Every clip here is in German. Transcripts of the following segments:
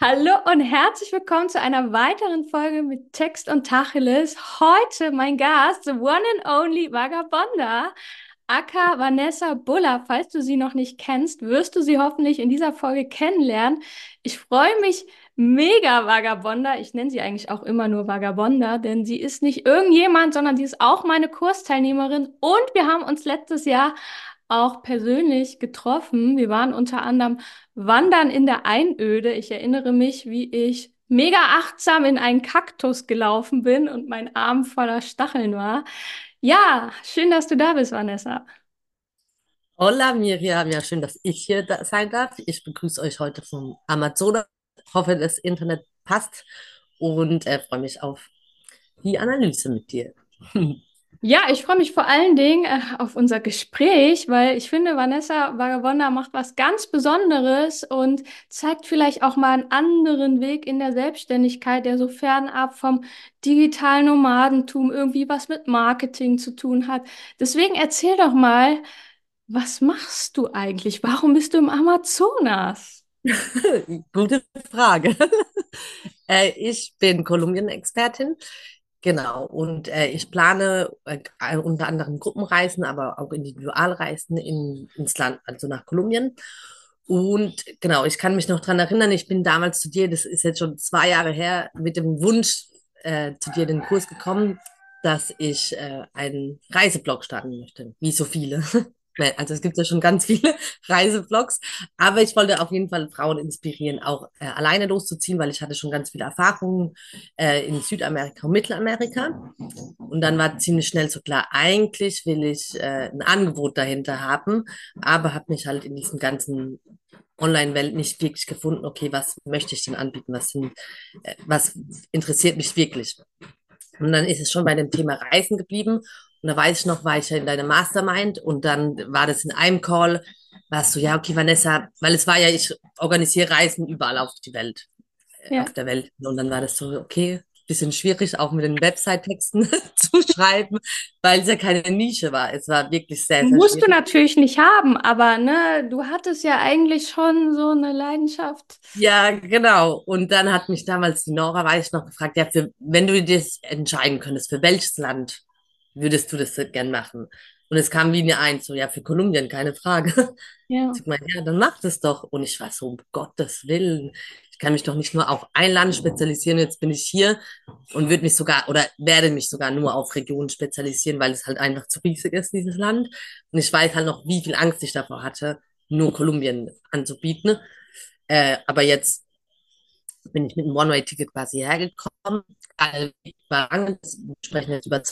Hallo und herzlich willkommen zu einer weiteren Folge mit Text und Tacheles. Heute mein Gast, the one and only Vagabonda, aka Vanessa Buller. Falls du sie noch nicht kennst, wirst du sie hoffentlich in dieser Folge kennenlernen. Ich freue mich mega Vagabonda. Ich nenne sie eigentlich auch immer nur Vagabonda, denn sie ist nicht irgendjemand, sondern sie ist auch meine Kursteilnehmerin und wir haben uns letztes Jahr auch persönlich getroffen. Wir waren unter anderem wandern in der Einöde. Ich erinnere mich, wie ich mega achtsam in einen Kaktus gelaufen bin und mein Arm voller Stacheln war. Ja, schön, dass du da bist, Vanessa. Hola Miriam, ja schön, dass ich hier da sein darf. Ich begrüße euch heute vom Amazonas. Hoffe, das Internet passt und äh, freue mich auf die Analyse mit dir. Ja, ich freue mich vor allen Dingen äh, auf unser Gespräch, weil ich finde, Vanessa Vagabonda macht was ganz Besonderes und zeigt vielleicht auch mal einen anderen Weg in der Selbstständigkeit, der so fernab vom digitalen Nomadentum irgendwie was mit Marketing zu tun hat. Deswegen erzähl doch mal, was machst du eigentlich? Warum bist du im Amazonas? Gute Frage. äh, ich bin Kolumbien-Expertin. Genau, und äh, ich plane äh, unter anderem Gruppenreisen, aber auch Individualreisen in, ins Land, also nach Kolumbien. Und genau, ich kann mich noch daran erinnern, ich bin damals zu dir, das ist jetzt schon zwei Jahre her, mit dem Wunsch äh, zu dir den Kurs gekommen, dass ich äh, einen Reiseblog starten möchte, wie so viele. Also es gibt ja schon ganz viele Reisevlogs, aber ich wollte auf jeden Fall Frauen inspirieren, auch äh, alleine loszuziehen, weil ich hatte schon ganz viele Erfahrungen äh, in Südamerika und Mittelamerika. Und dann war ziemlich schnell so klar, eigentlich will ich äh, ein Angebot dahinter haben, aber habe mich halt in diesem ganzen Online-Welt nicht wirklich gefunden, okay, was möchte ich denn anbieten, was, sind, äh, was interessiert mich wirklich. Und dann ist es schon bei dem Thema Reisen geblieben. Und da weiß ich noch, war ich ja in deiner Mastermind und dann war das in einem Call, warst du, ja, okay, Vanessa, weil es war ja, ich organisiere Reisen überall auf die Welt, äh, Ja. auf der Welt. Und dann war das so, okay, bisschen schwierig, auch mit den Website-Texten zu schreiben, weil es ja keine Nische war. Es war wirklich sehr, sehr Musst du natürlich nicht haben, aber ne, du hattest ja eigentlich schon so eine Leidenschaft. Ja, genau. Und dann hat mich damals die Nora, weiß ich noch, gefragt, ja, für, wenn du dir das entscheiden könntest, für welches Land würdest du das gern machen? Und es kam wie mir ein, so, ja, für Kolumbien, keine Frage. Ja. Ich meine, ja, dann mach das doch. Und ich war so, um Gottes Willen, ich kann mich doch nicht nur auf ein Land spezialisieren, jetzt bin ich hier und würde mich sogar oder werde mich sogar nur auf Regionen spezialisieren, weil es halt einfach zu riesig ist, dieses Land. Und ich weiß halt noch, wie viel Angst ich davor hatte, nur Kolumbien anzubieten. Äh, aber jetzt bin ich mit einem One-Way-Ticket quasi hergekommen. Wir sprechen jetzt über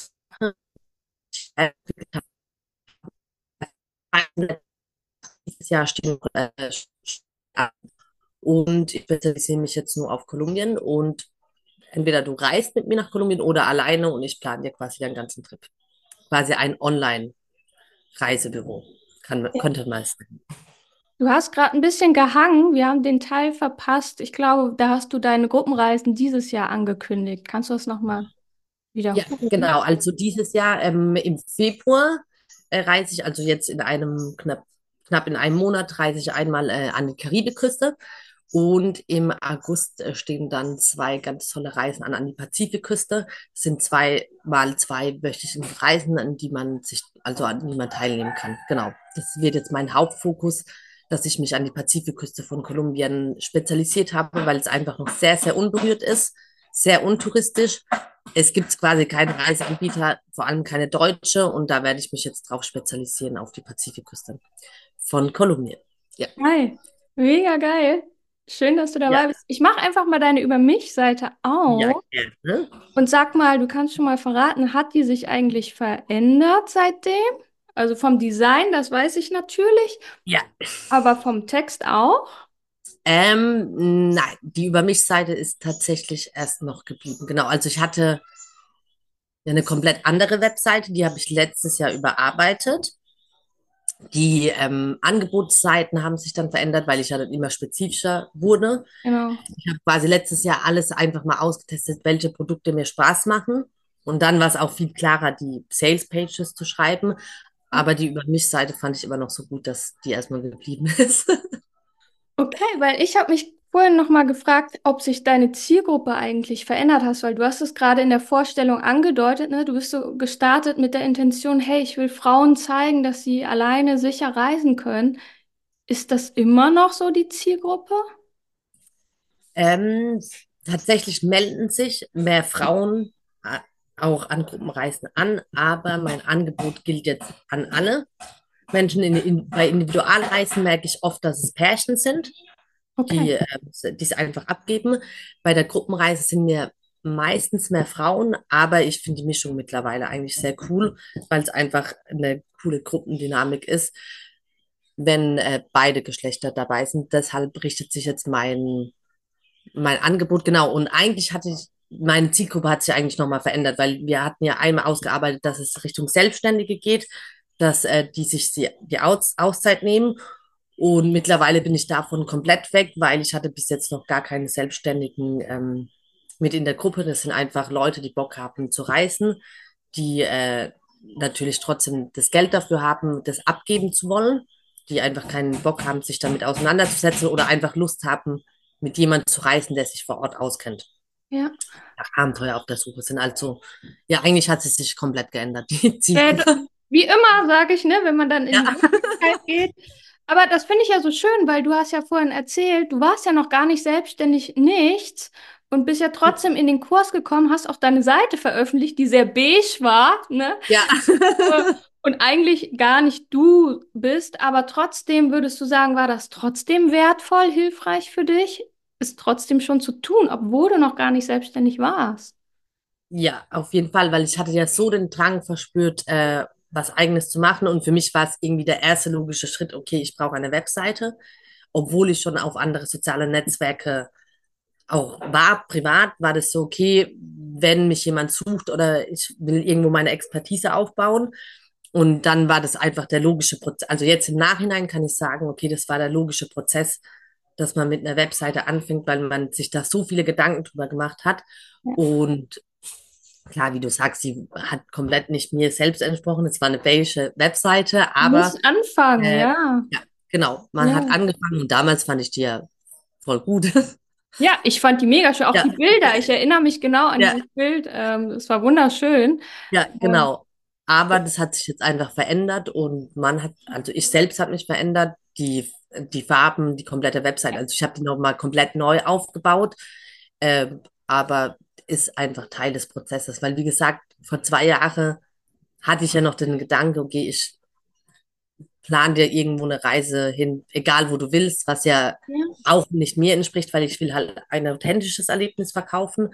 dieses Jahr stehen äh. Und ich spezialisiere mich jetzt nur auf Kolumbien und entweder du reist mit mir nach Kolumbien oder alleine und ich plane dir quasi den ganzen Trip. Quasi ein Online-Reisebüro, kann, könnte man es sagen. Du hast gerade ein bisschen gehangen. Wir haben den Teil verpasst. Ich glaube, da hast du deine Gruppenreisen dieses Jahr angekündigt. Kannst du das nochmal Ja, wiederholen? genau. Also dieses Jahr ähm, im Februar äh, reise ich, also jetzt in einem knapp, knapp in einem Monat reise ich einmal äh, an die Karibikküste und im August äh, stehen dann zwei ganz tolle Reisen an an die Pazifikküste. Das sind zwei mal zwei wöchentliche Reisen, an die man sich, also an die man teilnehmen kann. Genau. Das wird jetzt mein Hauptfokus, dass ich mich an die Pazifikküste von Kolumbien spezialisiert habe, weil es einfach noch sehr, sehr unberührt ist, sehr untouristisch es gibt quasi keinen Reiseanbieter, vor allem keine deutsche, und da werde ich mich jetzt drauf spezialisieren auf die Pazifikküste von Kolumbien. Ja. Geil. Mega geil. Schön, dass du Ja, dabei bist. Ich mache einfach mal deine Über mich-Seite ja, auf gerne. und sag mal, du kannst schon mal verraten, hat die sich eigentlich verändert seitdem? Also vom Design, das weiß ich natürlich, Ja. aber vom Text auch? Ähm, nein, die Über mich-Seite ist tatsächlich erst noch geblieben. Genau, also ich hatte eine komplett andere Webseite, die habe ich letztes Jahr überarbeitet. Die ähm, Angebotsseiten haben sich dann verändert, weil ich ja dann immer spezifischer wurde. Genau. Ich habe quasi letztes Jahr alles einfach mal ausgetestet, welche Produkte mir Spaß machen. Und dann war es auch viel klarer, die Sales Pages zu schreiben. Aber die Über mich-Seite fand ich immer noch so gut, dass die erstmal geblieben ist. Okay, weil ich habe mich vorhin noch mal gefragt, ob sich deine Zielgruppe eigentlich verändert hast, weil du hast es gerade in der Vorstellung angedeutet, ne? Du bist so gestartet mit der Intention, hey, ich will Frauen zeigen, dass sie alleine sicher reisen können. Ist das immer noch so die Zielgruppe? Ähm, tatsächlich melden sich mehr Frauen äh, auch an Gruppenreisen an, aber mein Angebot gilt jetzt an alle. Menschen in, in, bei Individualreisen merke ich oft, dass es Pärchen sind, die Okay. äh, die es einfach abgeben. Bei der Gruppenreise sind mir meistens mehr Frauen, aber ich finde die Mischung mittlerweile eigentlich sehr cool, weil es einfach eine coole Gruppendynamik ist, wenn äh, beide Geschlechter dabei sind. Deshalb richtet sich jetzt mein mein Angebot, genau. Und eigentlich hatte ich, meine Zielgruppe hat sich eigentlich nochmal verändert, weil wir hatten ja einmal ausgearbeitet, dass es Richtung Selbstständige geht, dass äh, die sich die, Aus Auszeit nehmen. Und mittlerweile bin ich davon komplett weg, weil ich hatte bis jetzt noch gar keine Selbstständigen ähm, mit in der Gruppe. Das sind einfach Leute, die Bock haben zu reisen, die äh, natürlich trotzdem das Geld dafür haben, das abgeben zu wollen, die einfach keinen Bock haben, sich damit auseinanderzusetzen oder einfach Lust haben, mit jemandem zu reisen, der sich vor Ort auskennt. Ja. Nach Abenteuer auf der Suche sind. Also, ja, eigentlich hat sie sich komplett geändert, die Äh, d- Zielgruppe. Wie immer, sage ich, ne, wenn man dann in Ja, die Öffentlichkeit geht. Aber das finde ich ja so schön, weil du hast ja vorhin erzählt, du warst ja noch gar nicht selbstständig, nichts und bist ja trotzdem in den Kurs gekommen, hast auch deine Seite veröffentlicht, die sehr beige war, ne? ja. Und eigentlich gar nicht du bist, aber trotzdem würdest du sagen, war das trotzdem wertvoll, hilfreich für dich, es trotzdem schon zu tun, obwohl du noch gar nicht selbstständig warst. Ja, auf jeden Fall, weil ich hatte ja so den Drang verspürt, äh, was Eigenes zu machen. Und für mich war es irgendwie der erste logische Schritt, okay, ich brauche eine Webseite, obwohl ich schon auf andere soziale Netzwerke auch war. Privat war das so, okay, wenn mich jemand sucht oder ich will irgendwo meine Expertise aufbauen. Und dann war das einfach der logische Prozess. Also jetzt im Nachhinein kann ich sagen, okay, das war der logische Prozess, dass man mit einer Webseite anfängt, weil man sich da so viele Gedanken drüber gemacht hat. Ja. Und Klar, wie du sagst, sie hat komplett nicht mir selbst entsprochen. Es war eine belgische Webseite, Du aber musst anfangen, äh, ja. ja, genau, man hat Ja. angefangen und damals fand ich die ja voll gut. Ja, ich fand die mega schön. Auch Ja, die Bilder. Ich erinnere mich genau an ja, dieses Bild. Ähm, es war wunderschön. ja, Ähm, genau. Aber das hat sich jetzt einfach verändert und man hat, also ich selbst habe mich verändert, die, die Farben, die komplette Website. Also ich habe die nochmal komplett neu aufgebaut, ähm, aber ist einfach Teil des Prozesses, weil wie gesagt, vor zwei Jahren hatte ich ja noch den Gedanken, okay, ich plan dir irgendwo eine Reise hin, egal wo du willst, was ja ja, auch nicht mir entspricht, weil ich will halt ein authentisches Erlebnis verkaufen,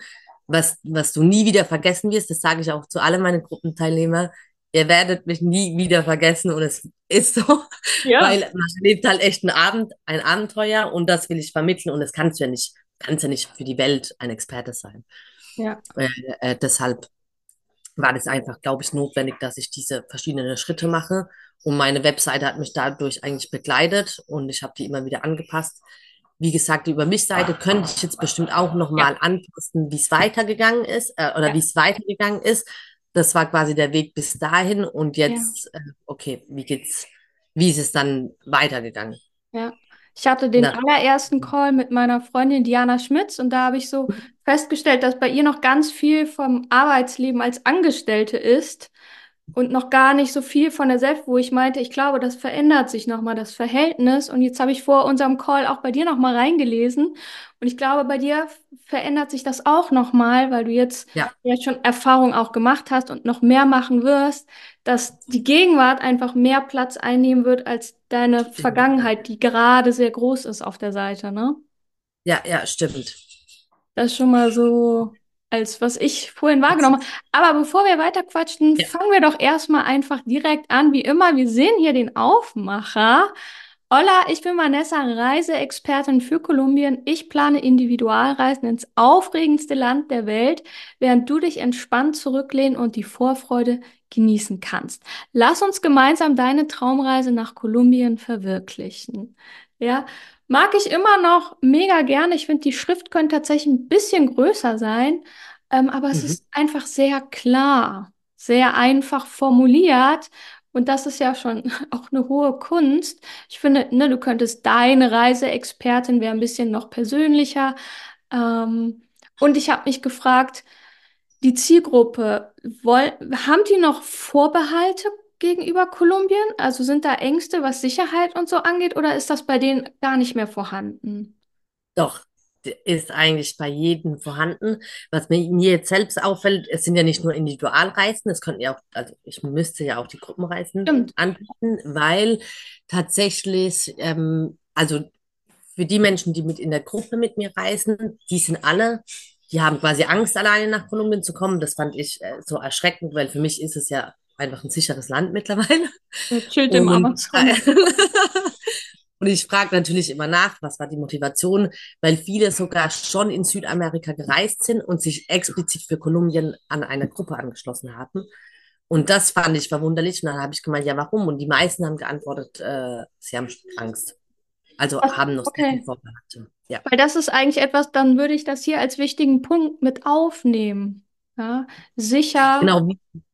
was, was du nie wieder vergessen wirst. Das sage ich auch zu allen meinen Gruppenteilnehmern. Ihr werdet mich nie wieder vergessen und es ist so, ja, weil man erlebt halt echt ein Abend, ein Abenteuer und das will ich vermitteln und das kannst du ja nicht, kannst ja nicht für die Welt ein Experte sein. Ja, Äh, äh, deshalb war das einfach, glaube ich, notwendig, dass ich diese verschiedenen Schritte mache. Und meine Webseite hat mich dadurch eigentlich begleitet und ich habe die immer wieder angepasst. Wie gesagt, die Über mich-Seite könnte ich jetzt bestimmt auch ja, nochmal anpassen, wie es weitergegangen ist äh, oder ja, wie es weitergegangen ist. Das war quasi der Weg bis dahin und ja. jetzt, äh, okay, wie geht's, wie ist es dann weitergegangen? Ja, ich hatte den Na, allerersten Call mit meiner Freundin Diana Schmitz und da habe ich so festgestellt, dass bei ihr noch ganz viel vom Arbeitsleben als Angestellte ist und noch gar nicht so viel von der Selbst, wo ich meinte, ich glaube, das verändert sich nochmal, das Verhältnis. Und jetzt habe ich vor unserem Call auch bei dir nochmal reingelesen. Und ich glaube, bei dir verändert sich das auch nochmal, weil du jetzt ja, ja schon Erfahrung auch gemacht hast und noch mehr machen wirst dass die Gegenwart einfach mehr Platz einnehmen wird als deine. Vergangenheit, die gerade sehr groß ist auf der Seite, ne? Ja, ja, stimmt. Das ist schon mal so, als was ich vorhin wahrgenommen habe. Aber bevor wir weiter quatschen, Ja. fangen wir doch erstmal einfach direkt an. Wie immer, wir sehen hier den Aufmacher. Hola, ich bin Vanessa, Reiseexpertin für Kolumbien. Ich plane Individualreisen ins aufregendste Land der Welt, während du dich entspannt zurücklehnen und die Vorfreude genießen kannst. Lass uns gemeinsam deine Traumreise nach Kolumbien verwirklichen. Ja, mag ich immer noch mega gerne. Ich finde, die Schrift könnte tatsächlich ein bisschen größer sein, ähm, aber es Mhm. ist einfach sehr klar, sehr einfach formuliert. Und das ist ja schon auch eine hohe Kunst. Ich finde, ne, du könntest deine Reiseexpertin wäre ein bisschen noch persönlicher. Ähm, und ich habe mich gefragt, die Zielgruppe, woll, haben die noch Vorbehalte gegenüber Kolumbien? Also sind da Ängste, was Sicherheit und so angeht, oder ist das bei denen gar nicht mehr vorhanden? Doch, ist eigentlich bei jedem vorhanden. Was mir, mir jetzt selbst auffällt, es sind ja nicht nur Individualreisen, es könnten ja auch, also ich müsste ja auch die Gruppenreisen Stimmt. anbieten, weil tatsächlich, ähm, also für die Menschen, die mit in der Gruppe mit mir reisen, die sind alle, die haben quasi Angst, alleine nach Kolumbien zu kommen. Das fand ich äh, so erschreckend, weil für mich ist es ja einfach ein sicheres Land mittlerweile. Er chillt im Und, Amazonas. und ich frage natürlich immer nach, was war die Motivation, weil viele sogar schon in Südamerika gereist sind und sich explizit für Kolumbien an eine Gruppe angeschlossen haben. Und das fand ich verwunderlich. Und dann habe ich gemeint, ja, warum? Und die meisten haben geantwortet, äh, sie haben Angst. Also Was- haben noch okay. Vorbehalte. Ja. Weil das ist eigentlich etwas, dann würde ich das hier als wichtigen Punkt mit aufnehmen. Ja, sicher. Genau,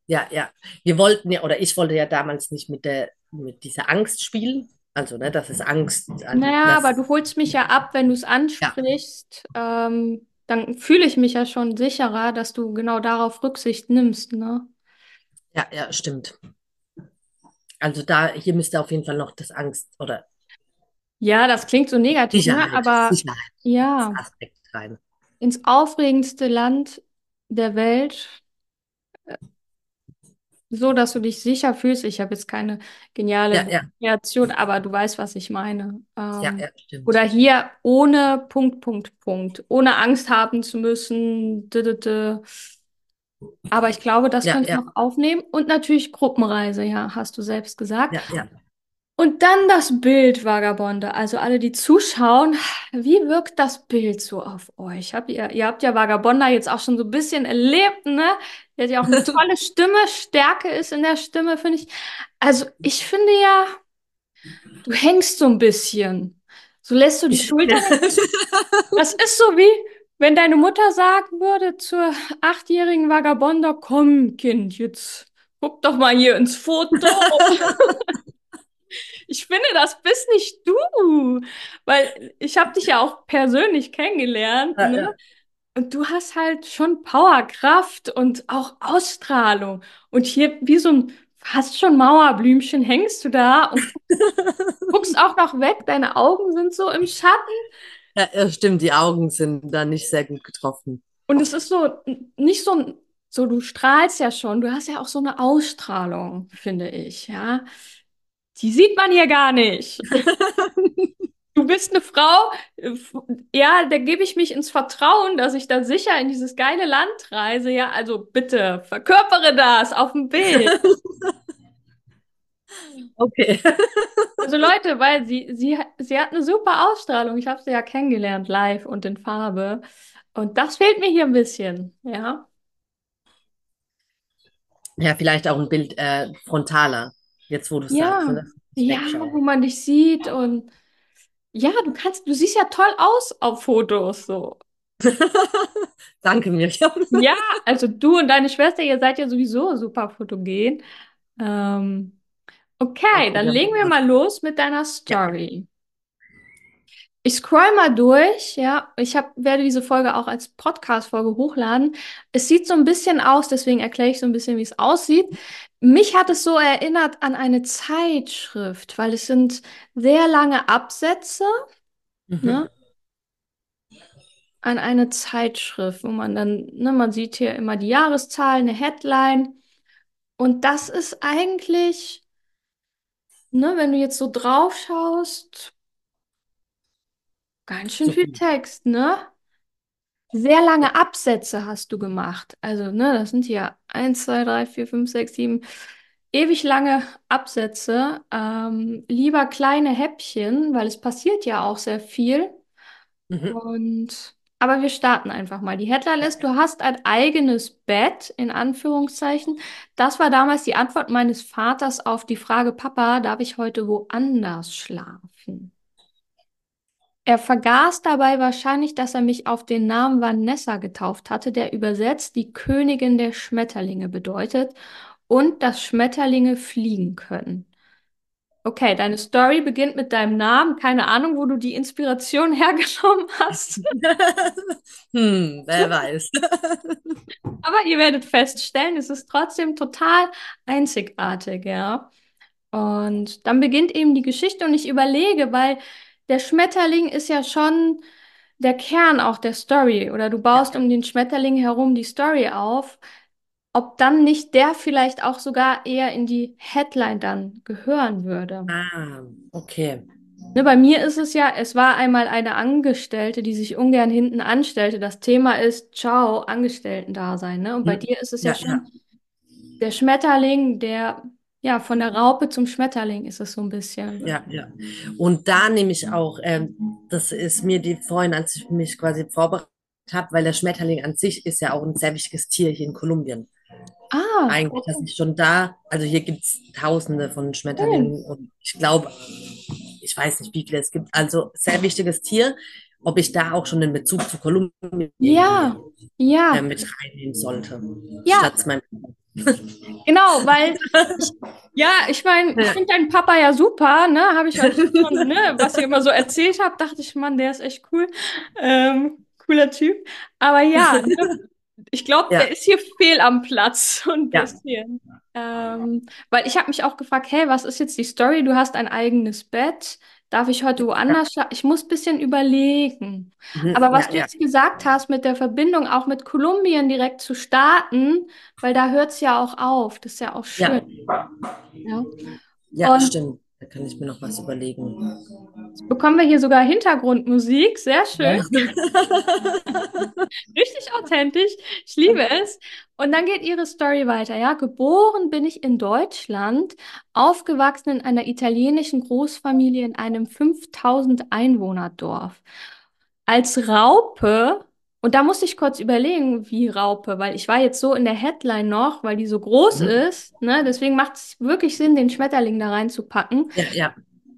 ja, ja. Wir wollten ja, oder ich wollte ja damals nicht mit der, mit dieser Angst spielen. Also, ne, das ist Angst. an- Naja, aber du holst mich ja ab, wenn du es ansprichst. Ähm, dann fühle ich mich ja schon sicherer, dass du genau darauf Rücksicht nimmst, ne? Ja, ja, stimmt. Also da, hier müsste auf jeden Fall noch das Angst oder Ja, das klingt so negativ, ne? Sicherheit, Aber Sicherheit, ja, ins aufregendste Land der Welt, äh, so dass du dich sicher fühlst. Ich habe jetzt keine geniale Ja, ja, Kreation, aber du weißt, was ich meine. ja, Ähm, ja, stimmt. Oder hier ohne Punkt, Punkt, Punkt. Ohne Angst haben zu müssen. dü- dü- dü. Aber ich glaube, das Ja, könnte ich ja, noch aufnehmen. Und natürlich Gruppenreise, ja, hast du selbst gesagt. ja, ja. Und dann das Bild, Vagabonde. Also alle, die zuschauen, wie wirkt das Bild so auf euch? Habt ihr, ihr habt ja Vagabonda jetzt auch schon so ein bisschen erlebt, ne? Der hat ja auch eine tolle Stimme, Stärke ist in der Stimme, finde ich. Also ich finde ja, du hängst so ein bisschen. So lässt du die Schulter. Das ist so wie, wenn deine Mutter sagen würde zur achtjährigen Vagabonda, komm, Kind, jetzt guck doch mal hier ins Foto. Ich finde, das bist nicht du, weil ich habe dich ja auch persönlich kennengelernt, Ja, ne? ja. Und du hast halt schon Power, Kraft und auch Ausstrahlung. Und hier wie so ein fast schon Mauerblümchen hängst du da und guckst auch noch weg. Deine Augen sind so im Schatten. Ja, stimmt, die Augen sind da nicht sehr gut getroffen. Und es ist so nicht so, ein- so, du strahlst ja schon. Du hast ja auch so eine Ausstrahlung, finde ich, ja. Die sieht man hier gar nicht. Du bist eine Frau, ja, da gebe ich mich ins Vertrauen, dass ich da sicher in dieses geile Land reise. Ja, also bitte, verkörpere das auf dem Bild. Okay. Also Leute, weil sie, sie, sie hat eine super Ausstrahlung. Ich habe sie ja kennengelernt, live und in Farbe. Und das fehlt mir hier ein bisschen, ja. Ja, vielleicht auch ein Bild äh, frontaler, jetzt wo du sagst, Ja, ne? ja, wo man dich sieht und ja, du kannst, du siehst ja toll aus auf Fotos so. Danke, Miriam. Ja, also du und deine Schwester, ihr seid ja sowieso super fotogen. Ähm, okay, dann legen wir mal los mit deiner Story. Ich scroll mal durch, ja. Ich hab, werde diese Folge auch als Podcast-Folge hochladen. Es sieht so ein bisschen aus, deswegen erkläre ich so ein bisschen, wie es aussieht. Mich hat es so erinnert an eine Zeitschrift, weil es sind sehr lange Absätze, Mhm. ne? An eine Zeitschrift, wo man dann, ne, man sieht hier immer die Jahreszahl, eine Headline. Und das ist eigentlich, ne, wenn du jetzt so drauf schaust, ganz schön So viel viel. Text, ne? Sehr lange Absätze hast du gemacht. Also, ne, das sind ja 1, 2, 3, 4, 5, 6, 7, ewig lange Absätze. Ähm, lieber kleine Häppchen, weil es passiert ja auch sehr viel. Mhm. Und, aber wir starten einfach mal. Die Headline ist, du hast ein eigenes Bett, in Anführungszeichen. Das war damals die Antwort meines Vaters auf die Frage, Papa, darf ich heute woanders schlafen? Er vergaß dabei wahrscheinlich, dass er mich auf den Namen Vanessa getauft hatte, der übersetzt die Königin der Schmetterlinge bedeutet. und dass Schmetterlinge fliegen können. Okay, deine Story beginnt mit deinem Namen. Keine Ahnung, wo du die Inspiration hergenommen hast. Hm, wer weiß. Aber ihr werdet feststellen, es ist trotzdem total einzigartig, ja. Und dann beginnt eben die Geschichte und ich überlege, weil der Schmetterling ist ja schon der Kern auch der Story oder du baust um den Schmetterling herum die Story auf, ob dann nicht der vielleicht auch sogar eher in die Headline dann gehören würde. Ah, okay. Ne, bei mir ist es ja, es war einmal eine Angestellte, die sich ungern hinten anstellte. Das Thema ist, ciao, Angestellten-Dasein. Ne? Und bei Hm. dir ist es ja Ja, ja, schon der Schmetterling, der, ja, von der Raupe zum Schmetterling ist es so ein bisschen. ja, ja. Und da nehme ich auch, ähm, das ist mir die vorhin, als ich mich quasi vorbereitet habe, weil der Schmetterling an sich ist ja auch ein sehr wichtiges Tier hier in Kolumbien. Ah, Eigentlich, dass okay. ich schon da, also hier gibt es Tausende von. Schmetterlingen und ich glaube, ich weiß nicht, wie viele es gibt. Also sehr wichtiges Tier, ob ich da auch schon den Bezug zu Kolumbien irgendwie Ja, äh, ja, mit reinnehmen sollte, ja, statt mein. Genau, weil ich, ja, ich meine, ich finde deinen Papa ja super, ne? Habe ich euch schon, ne, was ihr immer so erzählt habt, dachte ich, Mann, der ist echt cool. Ähm, cooler Typ. Aber ja, ne, ich glaube, der ja, ist hier fehl am Platz, ja, bisschen. Ähm, weil ich habe mich auch gefragt, hey, was ist jetzt die Story? Du hast ein eigenes Bett. Darf ich heute ja, woanders schlafen? Ich muss ein bisschen überlegen. mhm, Aber was ja, du ja, jetzt gesagt hast, mit der Verbindung auch mit Kolumbien direkt zu starten, weil da hört es ja auch auf. Das ist ja auch schön. ja, Ja. ja, Und stimmt. Da kann ich mir noch was überlegen. jetzt bekommen wir hier sogar Hintergrundmusik. Sehr schön. Richtig authentisch. Ich liebe es. Und dann geht ihre Story weiter. Ja, geboren bin ich in Deutschland, aufgewachsen in einer italienischen Großfamilie in einem 5000 Einwohner-Dorf. Als Raupe, und da musste ich kurz überlegen, wie Raupe, weil ich war jetzt so in der Headline noch, weil die so groß Mhm. ist, ne? Deswegen macht es wirklich Sinn, den Schmetterling da reinzupacken. Ja, ja,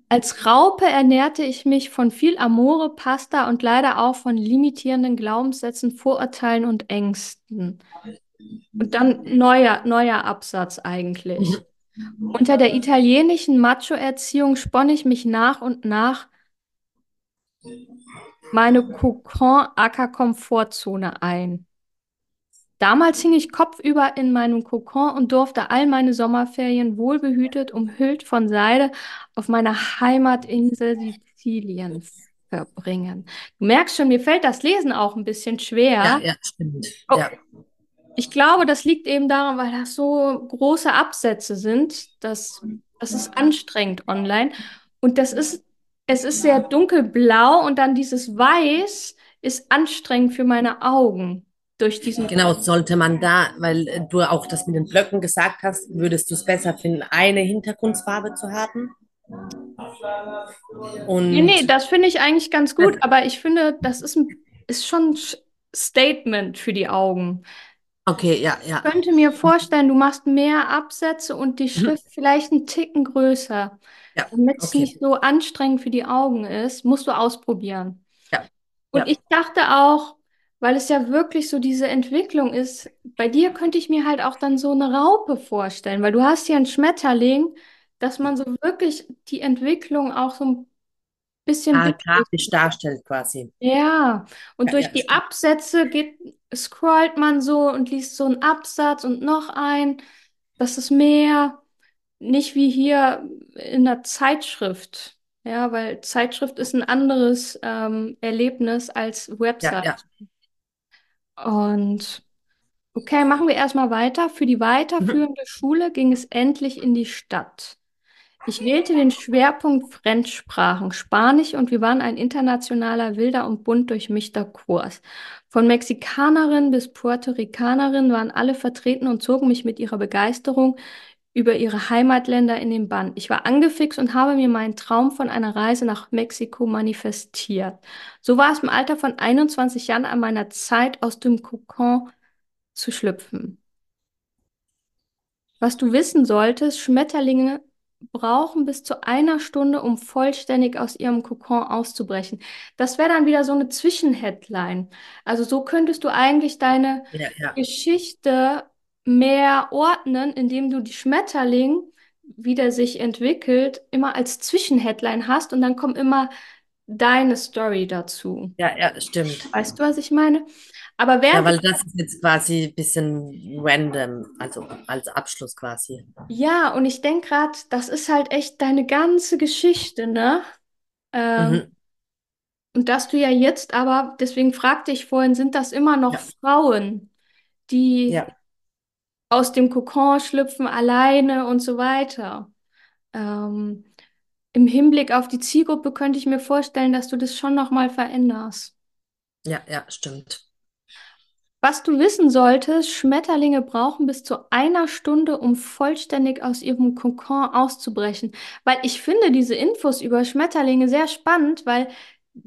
Als Raupe ernährte ich mich von viel Amore, Pasta und leider auch von limitierenden Glaubenssätzen, Vorurteilen und Ängsten. Und dann neuer, neuer Absatz eigentlich. mhm. Unter der italienischen Macho-Erziehung spann ich mich nach und nach meine Kokon-Acker-Komfortzone ein. Damals hing ich kopfüber in meinem Kokon und durfte all meine Sommerferien wohlbehütet, umhüllt von Seide auf meiner Heimatinsel Sizilien verbringen. Du merkst schon, mir fällt das Lesen auch ein bisschen Ja, schwer. ja, stimmt. Oh, Ja. ich glaube, das liegt eben daran, weil das so große Absätze sind, dass das ist anstrengend online. Und das ist, es ist sehr dunkelblau und dann dieses Weiß ist anstrengend für meine Augen durch diesen Genau, sollte man da, weil äh, du auch das mit den Blöcken gesagt hast, würdest du es besser finden, eine Hintergrundfarbe zu haben? Nee, nee, Und das finde ich eigentlich ganz gut, aber ich finde, das ist ein, ist schon ein Statement für die Augen. okay, ja, ja. Ich könnte mir vorstellen, du machst mehr Absätze und die Mhm. Schrift vielleicht einen Ticken größer, Ja, damit es okay. nicht so anstrengend für die Augen ist. Musst du ausprobieren. Ja, Und ja, ich dachte auch, weil es ja wirklich so diese Entwicklung ist, bei dir könnte ich mir halt auch dann so eine Raupe vorstellen, weil du hast ja einen Schmetterling, dass man so wirklich die Entwicklung auch so ein bisschen ah, grafisch darstellt quasi. Ja, und Ja, durch ja, die stimmt. Absätze geht, scrollt man so und liest so einen Absatz und noch einen. Das ist mehr nicht wie hier in der Zeitschrift. Ja, weil Zeitschrift ist ein anderes ähm, Erlebnis als Ja, Website. ja. Und okay, machen wir erstmal weiter. Für die Mhm. weiterführende Schule ging es endlich in die Stadt. Ich wählte den Schwerpunkt Fremdsprachen, Spanisch und wir waren ein internationaler, wilder und bunt durchmischter Kurs. Von Mexikanerin bis Puerto Ricanerin waren alle vertreten und zogen mich mit ihrer Begeisterung über ihre Heimatländer in den Bann. Ich war angefixt und habe mir meinen Traum von einer Reise nach Mexiko manifestiert. So war es im Alter von 21 Jahren an meiner Zeit, aus dem Kokon zu schlüpfen. Was du wissen solltest, Schmetterlinge brauchen bis zu einer Stunde, um vollständig aus ihrem Kokon auszubrechen. Das wäre dann wieder so eine Zwischenheadline. Also so könntest du eigentlich deine Ja, ja. Geschichte mehr ordnen, indem du die Schmetterling, wie der sich entwickelt, immer als Zwischenheadline hast und dann kommt immer deine Story dazu. Ja, ja, stimmt. Weißt du, was ich meine? Aber Ja, während weil das ist jetzt quasi ein bisschen random, also als Abschluss quasi. Ja, und ich denke gerade, das ist halt echt deine ganze Geschichte, ne? Ähm, Mhm. und dass du ja jetzt aber, deswegen fragte ich vorhin, sind das immer noch Ja, Frauen, die ja, aus dem Kokon schlüpfen, alleine und so weiter? Ähm, im Hinblick auf die Zielgruppe könnte ich mir vorstellen, dass du das schon noch mal veränderst. ja, ja, stimmt. Was du wissen solltest, Schmetterlinge brauchen bis zu einer Stunde, um vollständig aus ihrem Kokon auszubrechen. Weil ich finde diese Infos über Schmetterlinge sehr spannend, weil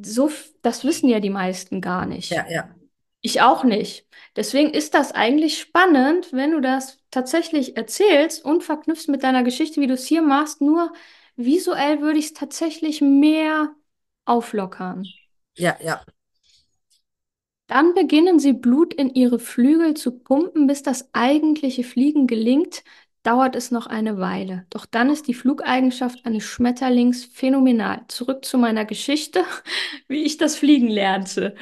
so, das wissen ja die meisten gar nicht. Ja, ja, Ich auch nicht. Deswegen ist das eigentlich spannend, wenn du das tatsächlich erzählst und verknüpfst mit deiner Geschichte, wie du es hier machst. Nur visuell würde ich es tatsächlich mehr auflockern. ja, ja, Dann beginnen sie Blut in ihre Flügel zu pumpen, bis das eigentliche Fliegen gelingt, dauert es noch eine Weile. Doch dann ist die Flugeigenschaft eines Schmetterlings phänomenal. Zurück zu meiner Geschichte, wie ich das Fliegen lernte.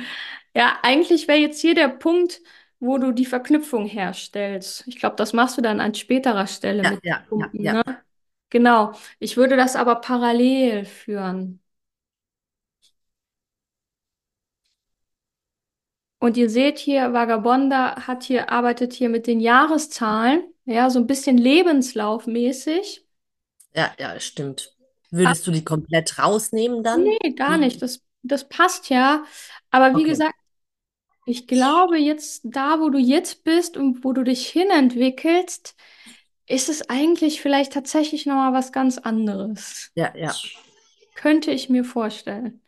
Ja, eigentlich wäre jetzt hier der Punkt, wo du die Verknüpfung herstellst. Ich glaube, das machst du dann an späterer Stelle ja, mit ja, ja, Pumpen, ja, ne? Genau. Ich würde das aber parallel führen. Und ihr seht hier, Vagabonda hat hier, arbeitet hier mit den Jahreszahlen, ja, so ein bisschen lebenslaufmäßig. ja, ja, stimmt. Würdest du die komplett rausnehmen dann? nee, gar nicht. Die, Das, das passt ja. Aber wie okay. gesagt, ich glaube, jetzt da, wo du jetzt bist und wo du dich hinentwickelst, ist es eigentlich vielleicht tatsächlich nochmal was ganz anderes. Ja, ja. Könnte ich mir vorstellen.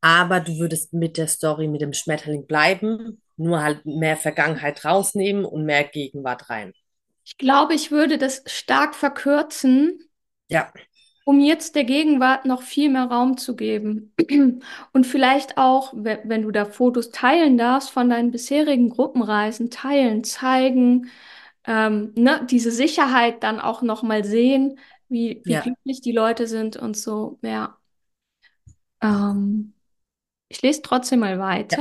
Aber du würdest mit der Story mit dem Schmetterling bleiben, nur halt mehr Vergangenheit rausnehmen und mehr Gegenwart rein. Ich glaube, ich würde das stark verkürzen Ja, um jetzt der Gegenwart noch viel mehr Raum zu geben. Und vielleicht auch, we- wenn du da Fotos teilen darfst von deinen bisherigen Gruppenreisen, teilen, zeigen, ähm, ne, diese Sicherheit dann auch noch mal sehen, wie, wie ja, glücklich die Leute sind und so. Ja, ähm, ich lese trotzdem mal ja.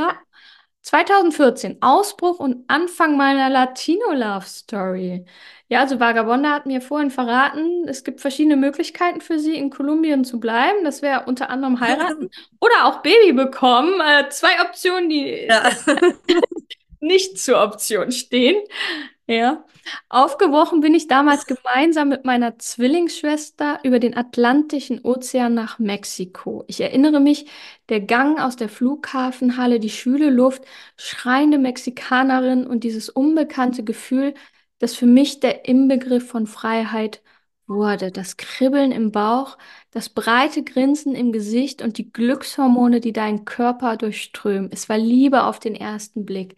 Weiter. 2014, Ausbruch und Anfang meiner Latino-Love-Story. Ja, also Vagabonda hat mir vorhin verraten, es gibt verschiedene Möglichkeiten für sie, in Kolumbien zu bleiben. Das wäre unter anderem heiraten oder auch Baby bekommen. Äh, zwei Optionen, die Ja, nicht zur Option stehen. Ja. Aufgebrochen bin ich damals gemeinsam mit meiner Zwillingsschwester über den Atlantischen Ozean nach Mexiko. Ich erinnere mich, der Gang aus der Flughafenhalle, die schwüle Luft, schreiende Mexikanerin und dieses unbekannte Gefühl, das für mich der Inbegriff von Freiheit wurde. Das Kribbeln im Bauch, das breite Grinsen im Gesicht und die Glückshormone, die deinen Körper durchströmen. Es war Liebe auf den ersten Blick.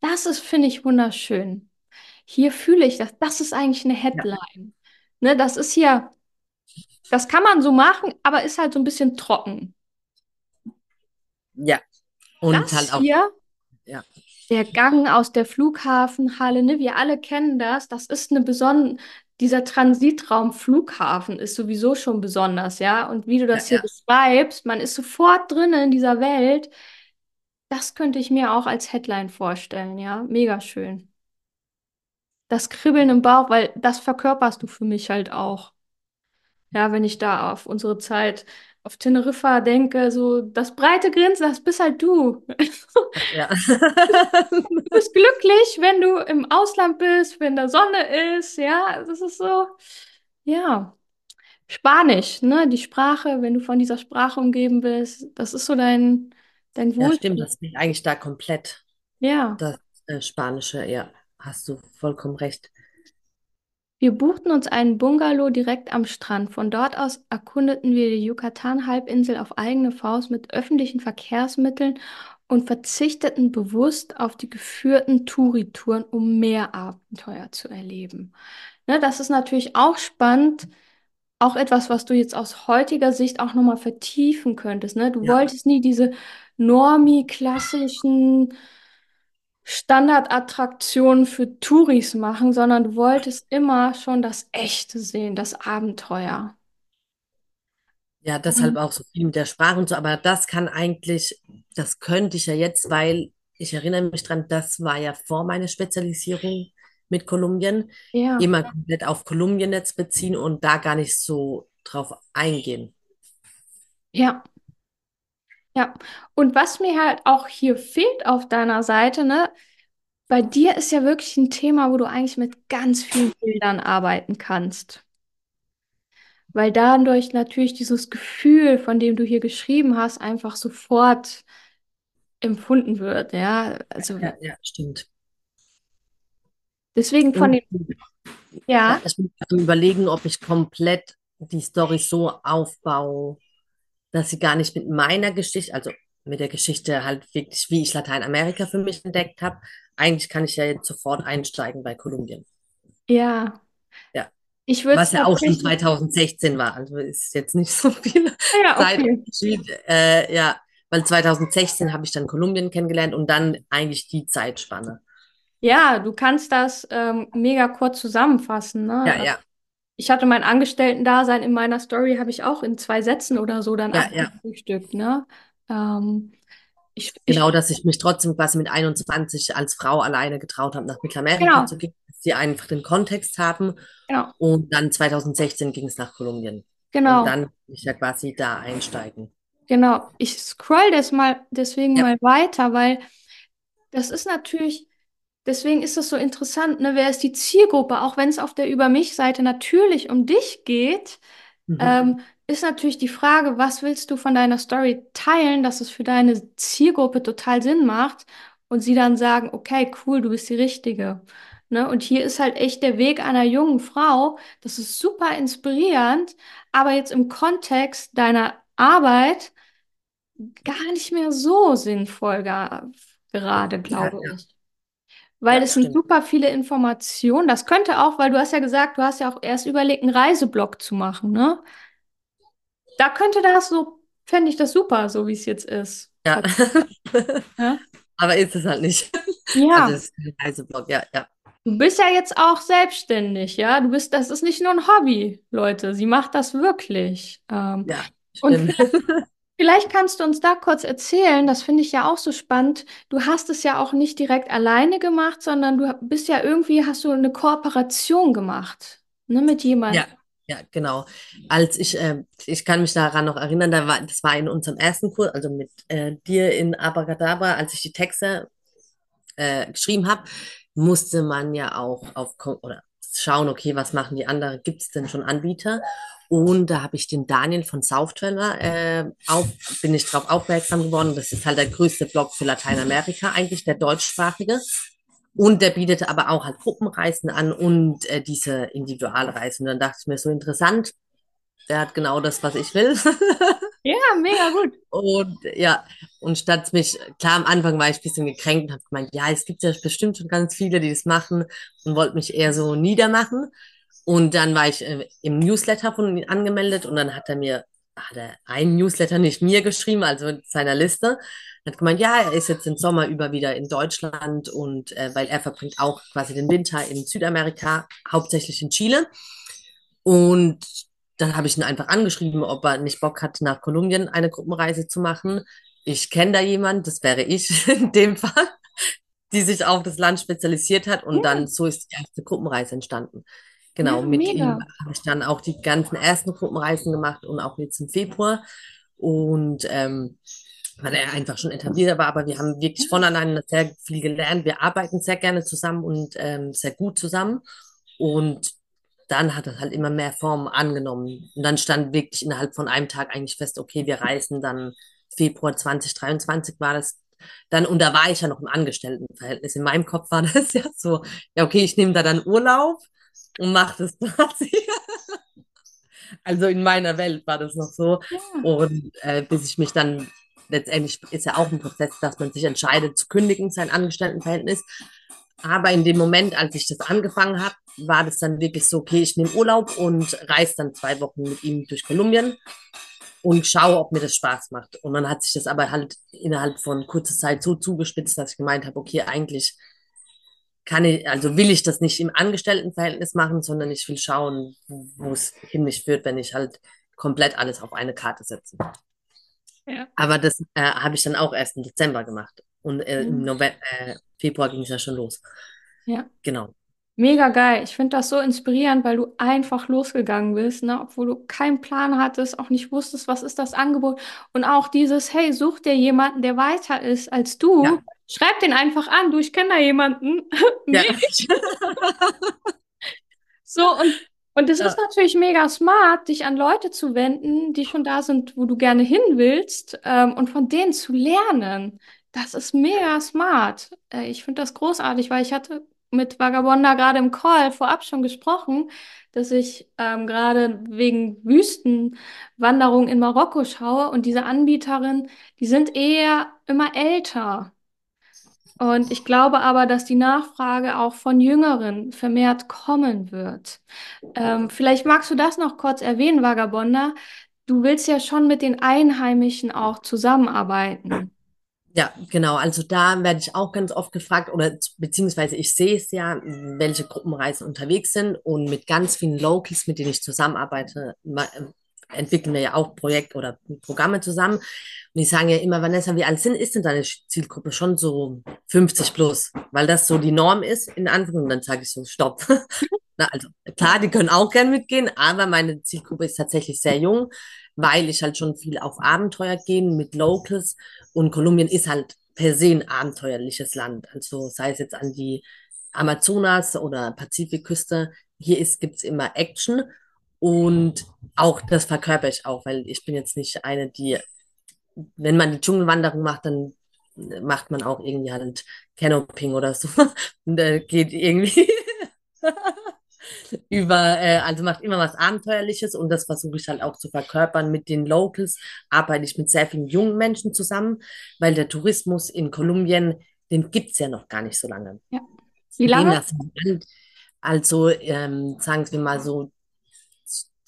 Das ist, finde ich, wunderschön. Hier fühle ich das. Das ist eigentlich eine ja, Headline. Ne, das ist hier, das kann man so machen, aber ist halt so ein bisschen trocken. ja. Und Das halt auch, hier, ja, der Gang aus der Flughafenhalle, ne, wir alle kennen das. Das ist eine besondere, dieser Transitraum Flughafen ist sowieso schon besonders, ja. Und wie du ja, das hier ja, beschreibst, man ist sofort drin in dieser Welt. Das könnte ich mir auch als Headline vorstellen, ja. Mega schön. Das Kribbeln im Bauch, weil das verkörperst du für mich halt auch. Ja, wenn ich da auf unsere Zeit auf Teneriffa denke, so das breite Grinsen, das bist halt du. ja. Du bist glücklich, wenn du im Ausland bist, wenn da Sonne ist, ja, das ist so, ja. Spanisch, ne, die Sprache, wenn du von dieser Sprache umgeben bist, das ist so dein, dein Ja, stimmt, das fehlt eigentlich da komplett. Ja. Das äh, Spanische, ja, hast du vollkommen recht. Wir buchten uns einen Bungalow direkt am Strand. Von dort aus erkundeten wir die Yucatan-Halbinsel auf eigene Faust mit öffentlichen Verkehrsmitteln und verzichteten bewusst auf die geführten Touri-Touren, um mehr Abenteuer zu erleben. Ne, das ist natürlich auch spannend, auch etwas, was du jetzt aus heutiger Sicht auch nochmal vertiefen könntest. Ne? Du Ja, wolltest nie diese normie, klassischen Standardattraktionen für Touris machen, sondern du wolltest immer schon das Echte sehen, das Abenteuer. Ja, deshalb auch so viel mit der Sprache und so, aber das kann eigentlich, das könnte ich ja jetzt, weil ich erinnere mich dran, das war ja vor meiner Spezialisierung mit Kolumbien, Ja, immer komplett auf Kolumbien jetzt beziehen und da gar nicht so drauf eingehen. ja, ja. Und was mir halt auch hier fehlt auf deiner Seite, ne? Bei dir ist ja wirklich ein Thema, wo du eigentlich mit ganz vielen Bildern arbeiten kannst. Weil dadurch natürlich dieses Gefühl, von dem du hier geschrieben hast, einfach sofort empfunden wird, ja. Also Ja, ja, stimmt. deswegen von den, ja, ich bin überlegen, ob ich komplett die Story so aufbaue, dass sie gar nicht mit meiner Geschichte, also mit der Geschichte halt wirklich, wie ich Lateinamerika für mich entdeckt habe. Eigentlich kann ich ja jetzt sofort einsteigen bei Kolumbien. ja. Ja, Ich was ja auch schon tatsächlich, 2016 war. Also ist jetzt nicht so viel ja, okay. Zeitunterschied. Äh, ja, weil 2016 habe ich dann Kolumbien kennengelernt und dann eigentlich die Zeitspanne. Ja, du kannst das ähm, mega kurz zusammenfassen, Ja, ne? ja, Ich hatte mein Angestellten-Dasein in meiner Story, habe ich auch in zwei Sätzen oder so dann ja, ja. abgefrühstückt, ne? Ähm, ich, ich, Genau, dass ich mich trotzdem quasi mit 21 als Frau alleine getraut habe, nach Mittelamerika genau, zu gehen, dass die einfach den Kontext haben. genau, Und dann 2016 ging es nach Kolumbien. Und genau, dann kann ich ja quasi da einsteigen. genau. Ich scroll das mal deswegen Ja, mal weiter, weil das ist natürlich, deswegen ist es so interessant, ne? Wer ist die Zielgruppe? Auch wenn es auf der Über mich-Seite natürlich um dich geht. mhm. Ähm, ist natürlich die Frage, was willst du von deiner Story teilen, dass es für deine Zielgruppe total Sinn macht und sie dann sagen, okay, cool, du bist die Richtige. Ne? Und hier ist halt echt der Weg einer jungen Frau. Das ist super inspirierend, aber jetzt im Kontext deiner Arbeit gar nicht mehr so sinnvoll gerade, Ja, glaube ja, ich. Weil ja, es sind stimmt. super viele Informationen. Das könnte auch, weil du hast ja gesagt, du hast ja auch erst überlegt, einen Reiseblog zu machen, ne? Da könnte das so, fände ich das super, so wie es jetzt ist. Ja. Ja. Aber ist es halt nicht. Also Ja, es ist ein Reiseblog, ja, ja. du bist ja jetzt auch selbstständig, ja. Du bist, das ist nicht nur ein Hobby, Leute. Sie macht das wirklich. Ähm, Ja, und stimmt. vielleicht, vielleicht kannst du uns da kurz erzählen, das finde ich ja auch so spannend. Du hast es ja auch nicht direkt alleine gemacht, sondern du bist ja irgendwie, hast du eine Kooperation gemacht, ne, mit Ja, jemandem. ja, genau. Als ich, ähm, ich kann mich daran noch erinnern, da war, das war in unserem ersten Kurs, also mit äh, dir in Abracadabra, als ich die Texte äh, geschrieben habe, musste man ja auch auf oder schauen, okay, was machen die anderen? Gibt es denn schon Anbieter? Und da habe ich den Daniel von Southdweller äh, auf, bin ich darauf aufmerksam geworden. Das ist halt der größte Blog für Lateinamerika, eigentlich der deutschsprachige. Und der bietet aber auch halt Gruppenreisen an und äh, diese Individualreisen. Und dann dachte ich mir, so interessant, der hat genau das, was ich will. Ja, mega gut. Und ja, und statt mich, klar, am Anfang war ich ein bisschen gekränkt und habe gemeint, ja, es gibt ja bestimmt schon ganz viele, die das machen und wollte mich eher so niedermachen. Und dann war ich äh, im Newsletter von ihm angemeldet und dann hat er mir, hat er einen Newsletter nicht mir geschrieben, also in seiner Liste. Hat gemeint, ja, er ist jetzt den Sommer über wieder in Deutschland und äh, weil er verbringt auch quasi den Winter in Südamerika, hauptsächlich in Chile. Und dann habe ich ihn einfach angeschrieben, ob er nicht Bock hat, nach Kolumbien eine Gruppenreise zu machen. Ich kenne da jemand, das wäre ich in dem Fall, die sich auf das Land spezialisiert hat. Und Ja, dann so ist die erste Gruppenreise entstanden. Ja, Genau, mit ihm mega. habe ich dann auch die ganzen ersten Gruppenreisen gemacht und auch jetzt im Februar. Und ähm, weil er einfach schon etablierter war, aber wir haben wirklich voneinander sehr viel gelernt. Wir arbeiten sehr gerne zusammen und ähm, sehr gut zusammen. Und dann hat es halt immer mehr Formen angenommen. Und dann stand wirklich innerhalb von einem Tag eigentlich fest, okay, wir reisen dann Februar 2023 war das dann, und da war ich ja noch im Angestelltenverhältnis. In meinem Kopf war das ja so, ja, okay, ich nehme da dann Urlaub und mache das quasi. Also in meiner Welt war das noch so. Ja. Und äh, bis ich mich dann, letztendlich ist ja auch ein Prozess, dass man sich entscheidet zu kündigen, sein Angestelltenverhältnis. Aber in dem Moment, als ich das angefangen habe, war das dann wirklich so, okay, ich nehme Urlaub und reise dann zwei Wochen mit ihm durch Kolumbien. und schaue, ob mir das Spaß macht. Und dann hat sich das aber halt innerhalb von kurzer Zeit so zugespitzt, dass ich gemeint habe, okay, eigentlich kann ich, also will ich das nicht im Angestelltenverhältnis machen, sondern ich will schauen, wo es hin mich führt, wenn ich halt komplett alles auf eine Karte setze. Ja. Aber das äh, habe ich dann auch erst im Dezember gemacht. Und äh, im mhm. November, äh, Februar ging es ja schon los. Ja. Genau. Mega geil. Ich finde das so inspirierend, weil du einfach losgegangen bist, ne? Obwohl du keinen Plan hattest, auch nicht wusstest, was ist das Angebot. Und auch dieses, hey, such dir jemanden, der weiter ist als du. Ja. Schreib den einfach an, du, ich kenne da jemanden. Ja. so, und, und es ja. ist natürlich mega smart, dich an Leute zu wenden, die schon da sind, wo du gerne hin willst, ähm, und von denen zu lernen. Das ist mega smart. Äh, ich finde das großartig, weil ich hatte mit Vagabonda gerade im Call vorab schon gesprochen, dass ich ähm, gerade wegen Wüstenwanderung in Marokko schaue und diese Anbieterin, die sind eher immer älter. Und ich glaube aber, dass die Nachfrage auch von Jüngeren vermehrt kommen wird. Ähm, vielleicht magst du das noch kurz erwähnen, Vagabonda. Du willst ja schon mit den Einheimischen auch zusammenarbeiten. Ja, genau. Also da werde ich auch ganz oft gefragt, oder beziehungsweise ich sehe es ja, welche Gruppenreisen unterwegs sind und mit ganz vielen Locals, mit denen ich zusammenarbeite, entwickeln wir ja auch Projekt oder Programme zusammen. Und die sagen ja immer, Vanessa, wie alt sind, ist denn deine Zielgruppe? Schon so 50 plus, weil das so die Norm ist, in Anführungszeichen. Und dann sage ich so, stopp. Na, also klar, die können auch gern mitgehen, aber meine Zielgruppe ist tatsächlich sehr jung weil ich halt schon viel auf Abenteuer gehe mit Locals und Kolumbien ist halt per se ein abenteuerliches Land. Also sei es jetzt an die Amazonas oder Pazifikküste, hier gibt es immer Action und auch das verkörper ich auch, weil ich bin jetzt nicht eine, die, wenn man die Dschungelwanderung macht, dann macht man auch irgendwie halt Canoping oder so. Und da geht irgendwie über, äh, also macht immer was Abenteuerliches und das versuche ich halt auch zu verkörpern. Mit den Locals arbeite ich mit sehr vielen jungen Menschen zusammen, weil der Tourismus in Kolumbien, den gibt es ja noch gar nicht so lange. Ja. Wie lange? Also ähm, sagen wir mal so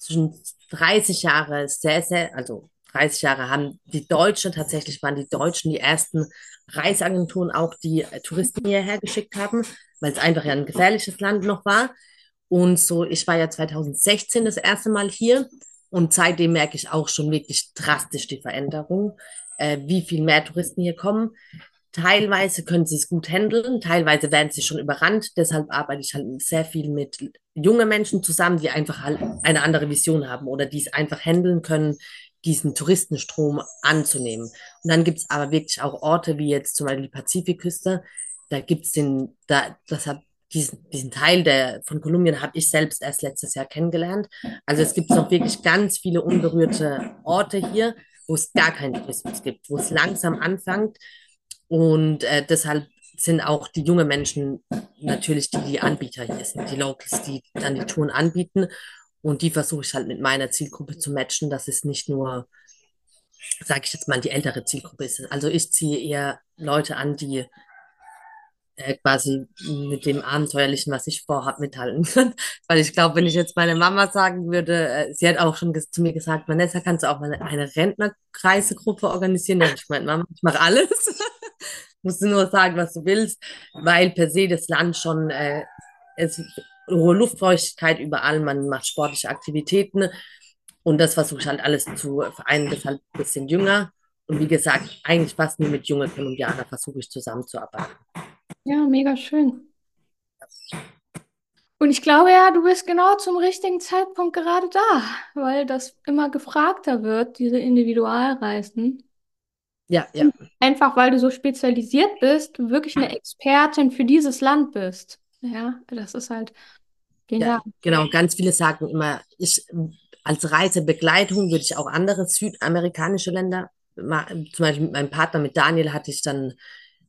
zwischen 30 Jahre, sehr, sehr, also 30 Jahre haben die Deutschen, tatsächlich waren die Deutschen die ersten Reiseagenturen auch, die äh, Touristen hierher geschickt haben, weil es einfach ja ein gefährliches Land noch war. Und so, ich war ja 2016 das erste Mal hier und seitdem merke ich auch schon wirklich drastisch die Veränderung, äh, wie viel mehr Touristen hier kommen. Teilweise können sie es gut handeln, teilweise werden sie schon überrannt. Deshalb arbeite ich halt sehr viel mit jungen Menschen zusammen, die einfach halt eine andere Vision haben oder die es einfach handeln können, diesen Touristenstrom anzunehmen. Und dann gibt es aber wirklich auch Orte wie jetzt zum Beispiel die Pazifikküste. Da gibt es den, da, das hat diesen, diesen Teil der, von Kolumbien habe ich selbst erst letztes Jahr kennengelernt. Also es gibt noch wirklich ganz viele unberührte Orte hier, wo es gar keinen Tourismus gibt, wo es langsam anfängt. Und äh, deshalb sind auch die jungen Menschen natürlich die, die Anbieter hier sind, die Locals, die dann die Touren anbieten. Und die versuche ich halt mit meiner Zielgruppe zu matchen, dass es nicht nur, sage ich jetzt mal, die ältere Zielgruppe ist. Also ich ziehe eher Leute an, die äh, quasi mit dem Abenteuerlichen, was ich vorhabe, mithalten kann. Weil ich glaube, wenn ich jetzt meine Mama sagen würde, äh, sie hat auch schon zu mir gesagt, Vanessa, kannst du auch mal eine Rentnerkreisegruppe organisieren? Da habe ich gemeint, Mama, ich mache alles. Musst du nur sagen, was du willst, weil per se das Land schon, äh, es hohe Luftfeuchtigkeit überall, man macht sportliche Aktivitäten und das versuche ich halt alles zu vereinen, deshalb ein bisschen jünger. Und wie gesagt, eigentlich fast nur mit jungen Kolumbianern versuche ich zusammenzuarbeiten. Ja, mega schön. Und ich glaube ja, du bist genau zum richtigen Zeitpunkt gerade da, weil das immer gefragter wird, diese Individualreisen. Ja, ja. Einfach weil du so spezialisiert bist, wirklich eine Expertin für dieses Land bist. Ja, das ist halt genial. Ja, genau, ganz viele sagen immer, ich als Reisebegleitung würde ich auch andere südamerikanische Länder, zum Beispiel mit meinem Partner, mit Daniel, hatte ich dann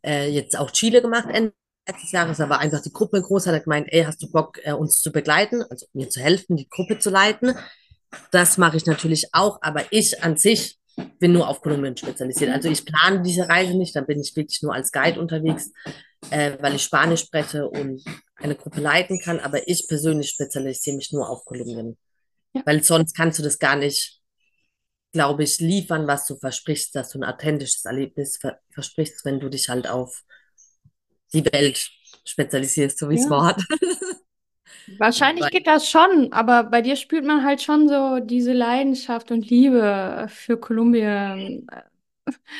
äh, jetzt auch Chile gemacht Ende letztes Jahres, aber einfach die Gruppe groß hat gemeint, ey, hast du Bock, äh, uns zu begleiten, also mir zu helfen, die Gruppe zu leiten. Das mache ich natürlich auch, aber ich an sich bin nur auf Kolumbien spezialisiert. Also ich plane diese Reise nicht, dann bin ich wirklich nur als Guide unterwegs, äh, weil ich Spanisch spreche und eine Gruppe leiten kann, aber ich persönlich spezialisiere mich nur auf Kolumbien. Ja. Weil sonst kannst du das gar nicht glaube ich, liefern, was du versprichst, dass du ein authentisches Erlebnis ver versprichst, wenn du dich halt auf die Welt spezialisierst, so wie es Ja. Wort. Wahrscheinlich geht das schon, aber bei dir spürt man halt schon so diese Leidenschaft und Liebe für Kolumbien.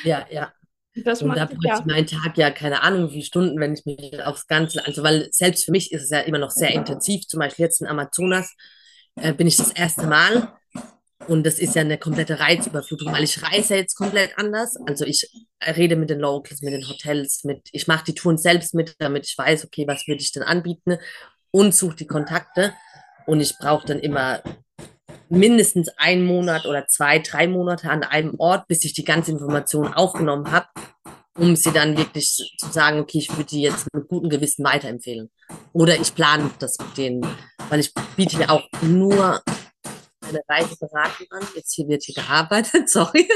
Ja, ja. Das Und da bräuchte ich ja. meinen Tag ja keine Ahnung, wie Stunden, wenn ich mich aufs Ganze, also weil selbst für mich ist es ja immer noch sehr intensiv. Zum Beispiel jetzt in Amazonas äh, bin ich das erste Mal und das ist ja eine komplette Reizüberflutung, weil ich reise jetzt komplett anders. Also ich rede mit den Locals, mit den Hotels, mit, ich mache die Touren selbst mit, damit ich weiß, okay, was würde ich denn anbieten und suche die Kontakte. Und ich brauche dann immer mindestens einen Monat oder zwei, drei Monate an einem Ort, bis ich die ganze Information aufgenommen habe, um sie dann wirklich zu sagen, okay, ich würde die jetzt mit gutem Gewissen weiterempfehlen. Oder ich plane das mit denen, weil ich biete ja auch nur eine Reiseberatung an. Jetzt hier wird hier gearbeitet, sorry.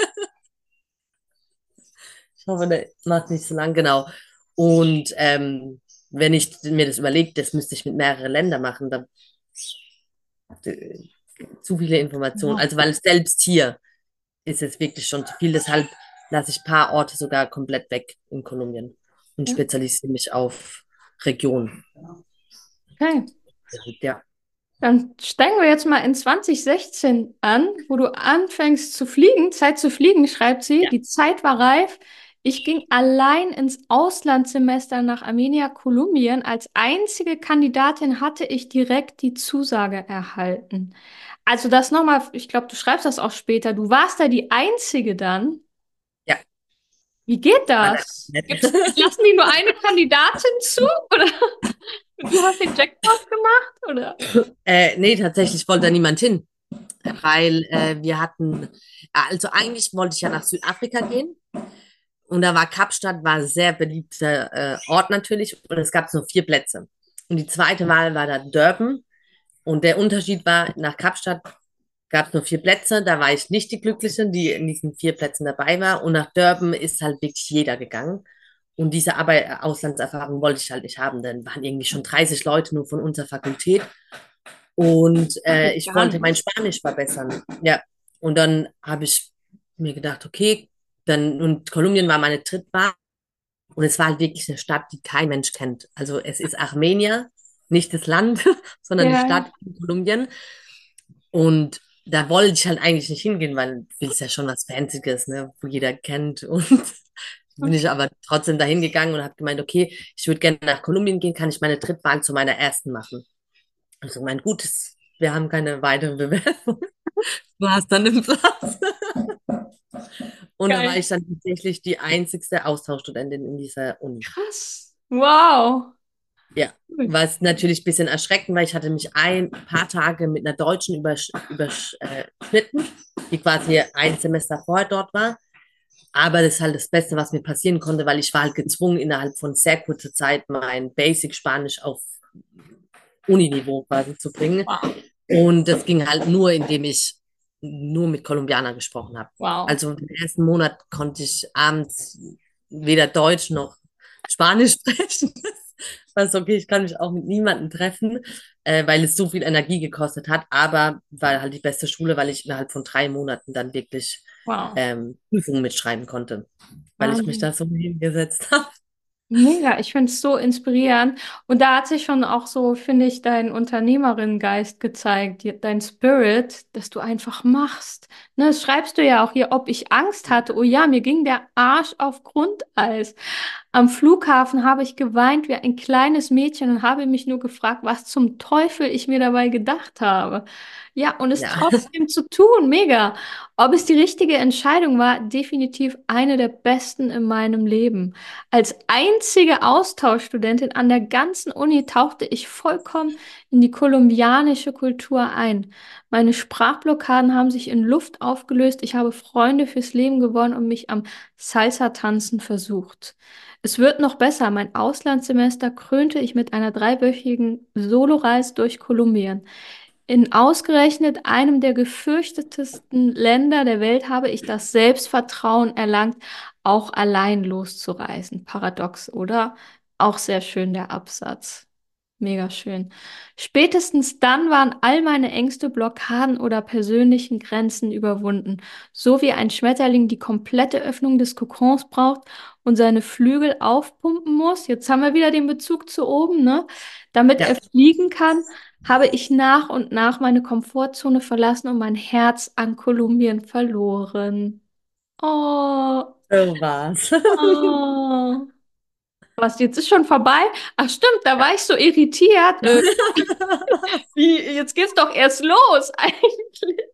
Ich hoffe, der macht nicht so lang, genau. Und ähm, wenn ich mir das überlege, das müsste ich mit mehreren Ländern machen, dann zu viele Informationen. Ja. Also weil selbst hier ist es wirklich schon zu viel. Deshalb lasse ich ein paar Orte sogar komplett weg in Kolumbien und Ja. spezialisiere mich auf Regionen. Okay. Ja, Dann steigen wir jetzt mal in 2016 an, wo du anfängst zu fliegen. Zeit zu fliegen, schreibt sie. ja, Die Zeit war reif. Ich ging allein ins Auslandssemester nach Armenia, Kolumbien. Als einzige Kandidatin hatte ich direkt die Zusage erhalten. Also das nochmal, ich glaube, du schreibst das auch später. Du warst da die Einzige dann. ja. Wie geht das? lassen die nur eine Kandidatin zu? Oder du hast den Jackpot gemacht? Oder? Äh, nee, tatsächlich wollte da niemand hin, weil äh, wir hatten, also eigentlich wollte ich ja nach Südafrika gehen und da war Kapstadt, war ein sehr beliebter äh, Ort natürlich und es gab nur vier Plätze. Und die zweite Wahl war da Durban und der Unterschied war, nach Kapstadt gab es nur vier Plätze, da war ich nicht die Glückliche, die in diesen vier Plätzen dabei war und nach Durban ist halt wirklich jeder gegangen. Und diese Arbeit, Auslandserfahrung wollte ich halt nicht haben, denn waren irgendwie schon 30 Leute nur von unserer Fakultät. Und äh, ich wollte mein. Spanisch verbessern. Ja. Und dann habe ich mir gedacht, okay, dann, und Kolumbien war meine Drittwahl. Und es war halt wirklich eine Stadt, die kein Mensch kennt. Also es ist Armenia, nicht das Land, sondern die Ja, Stadt in Kolumbien. Und da wollte ich halt eigentlich nicht hingehen, weil es ist ja schon was Fancyes, ne, wo jeder kennt. Und bin ich aber trotzdem dahin gegangen und habe gemeint, okay, ich würde gerne nach Kolumbien gehen, kann ich meine Drittwahl zu meiner ersten machen. Also mein Gutes, wir haben keine weitere Bewerbung. Du hast dann den Platz. Und da war geil. ich dann tatsächlich die einzigste Austauschstudentin in dieser Uni. Krass. Wow. Ja, was natürlich ein bisschen erschreckend, weil ich hatte mich ein paar Tage mit einer Deutschen übersch überschnitten, die quasi ein Semester vorher dort war. Aber das ist halt das Beste, was mir passieren konnte, weil ich war halt gezwungen, innerhalb von sehr kurzer Zeit mein Basic Spanisch auf Uniniveau quasi zu bringen. Wow. Und das ging halt nur, indem ich nur mit Kolumbianern gesprochen habe. Wow. Also im ersten Monat konnte ich abends weder Deutsch noch Spanisch sprechen. Was okay, ich kann mich auch mit niemandem treffen, äh, weil es so viel Energie gekostet hat. Aber war halt die beste Schule, weil ich innerhalb von drei Monaten dann wirklich Wow. ähm, Prüfungen mitschreiben konnte, weil ich mich da so hingesetzt habe. Mega, ich finde es so inspirierend. Und da hat sich schon auch so, finde ich, dein Unternehmerinnengeist gezeigt, dein Spirit, dass du einfach machst. Ne, das schreibst du ja auch hier, ob ich Angst hatte. Oh ja, mir ging der Arsch auf Grundeis. Am Flughafen habe ich geweint wie ein kleines Mädchen und habe mich nur gefragt, was zum Teufel ich mir dabei gedacht habe. Ja, und es Ja, trotzdem zu tun, mega. Ob es die richtige Entscheidung war, definitiv eine der besten in meinem Leben. Als einzige Austauschstudentin an der ganzen Uni tauchte ich vollkommen in die kolumbianische Kultur ein. Meine Sprachblockaden haben sich in Luft aufgelöst. Ich habe Freunde fürs Leben gewonnen und mich am Salsa-Tanzen versucht. Es wird noch besser. Mein Auslandssemester krönte ich mit einer dreiwöchigen Soloreise durch Kolumbien. In ausgerechnet einem der gefürchtetesten Länder der Welt habe ich das Selbstvertrauen erlangt, auch allein loszureisen. Paradox, oder? Auch sehr schön der Absatz. Mega schön. Spätestens dann waren all meine Ängste, Blockaden oder persönlichen Grenzen überwunden. So wie ein Schmetterling die komplette Öffnung des Kokons braucht und seine Flügel aufpumpen muss. Jetzt haben wir wieder den Bezug zu oben, ne? Damit er Ja, fliegen kann, habe ich nach und nach meine Komfortzone verlassen und mein Herz an Kolumbien verloren. Oh, so war's. oh. Was, jetzt ist schon vorbei? Ach stimmt, da war ich so irritiert. Äh, wie, jetzt geht's doch erst los eigentlich.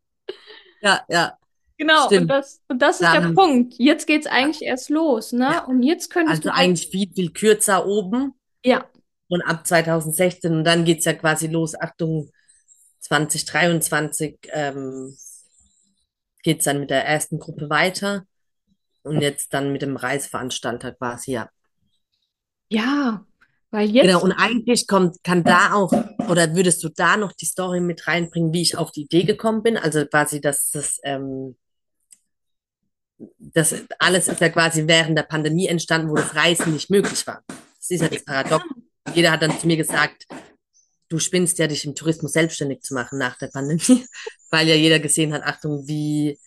Ja, ja, Genau, und das, und das ist Da der Punkt. Jetzt geht's eigentlich erst los, ja, ne? Und jetzt könntest also du eigentlich viel, viel kürzer oben ja, und ab 2016 und dann geht's ja quasi los. Achtung, 2023 ähm, geht's dann mit der ersten Gruppe weiter und jetzt dann mit dem Reiseveranstalter quasi, ja. Ja, weil Genau, jetzt, und eigentlich kommt, kann da auch, oder würdest du da noch die Story mit reinbringen, wie ich auf die Idee gekommen bin? Also quasi, dass das, ähm, das alles ist ja quasi während der Pandemie entstanden, wo das Reisen nicht möglich war. Das ist ja das Paradox. Jeder hat dann zu mir gesagt, du spinnst ja, dich im Tourismus selbstständig zu machen nach der Pandemie, weil ja jeder gesehen hat, Achtung, wie,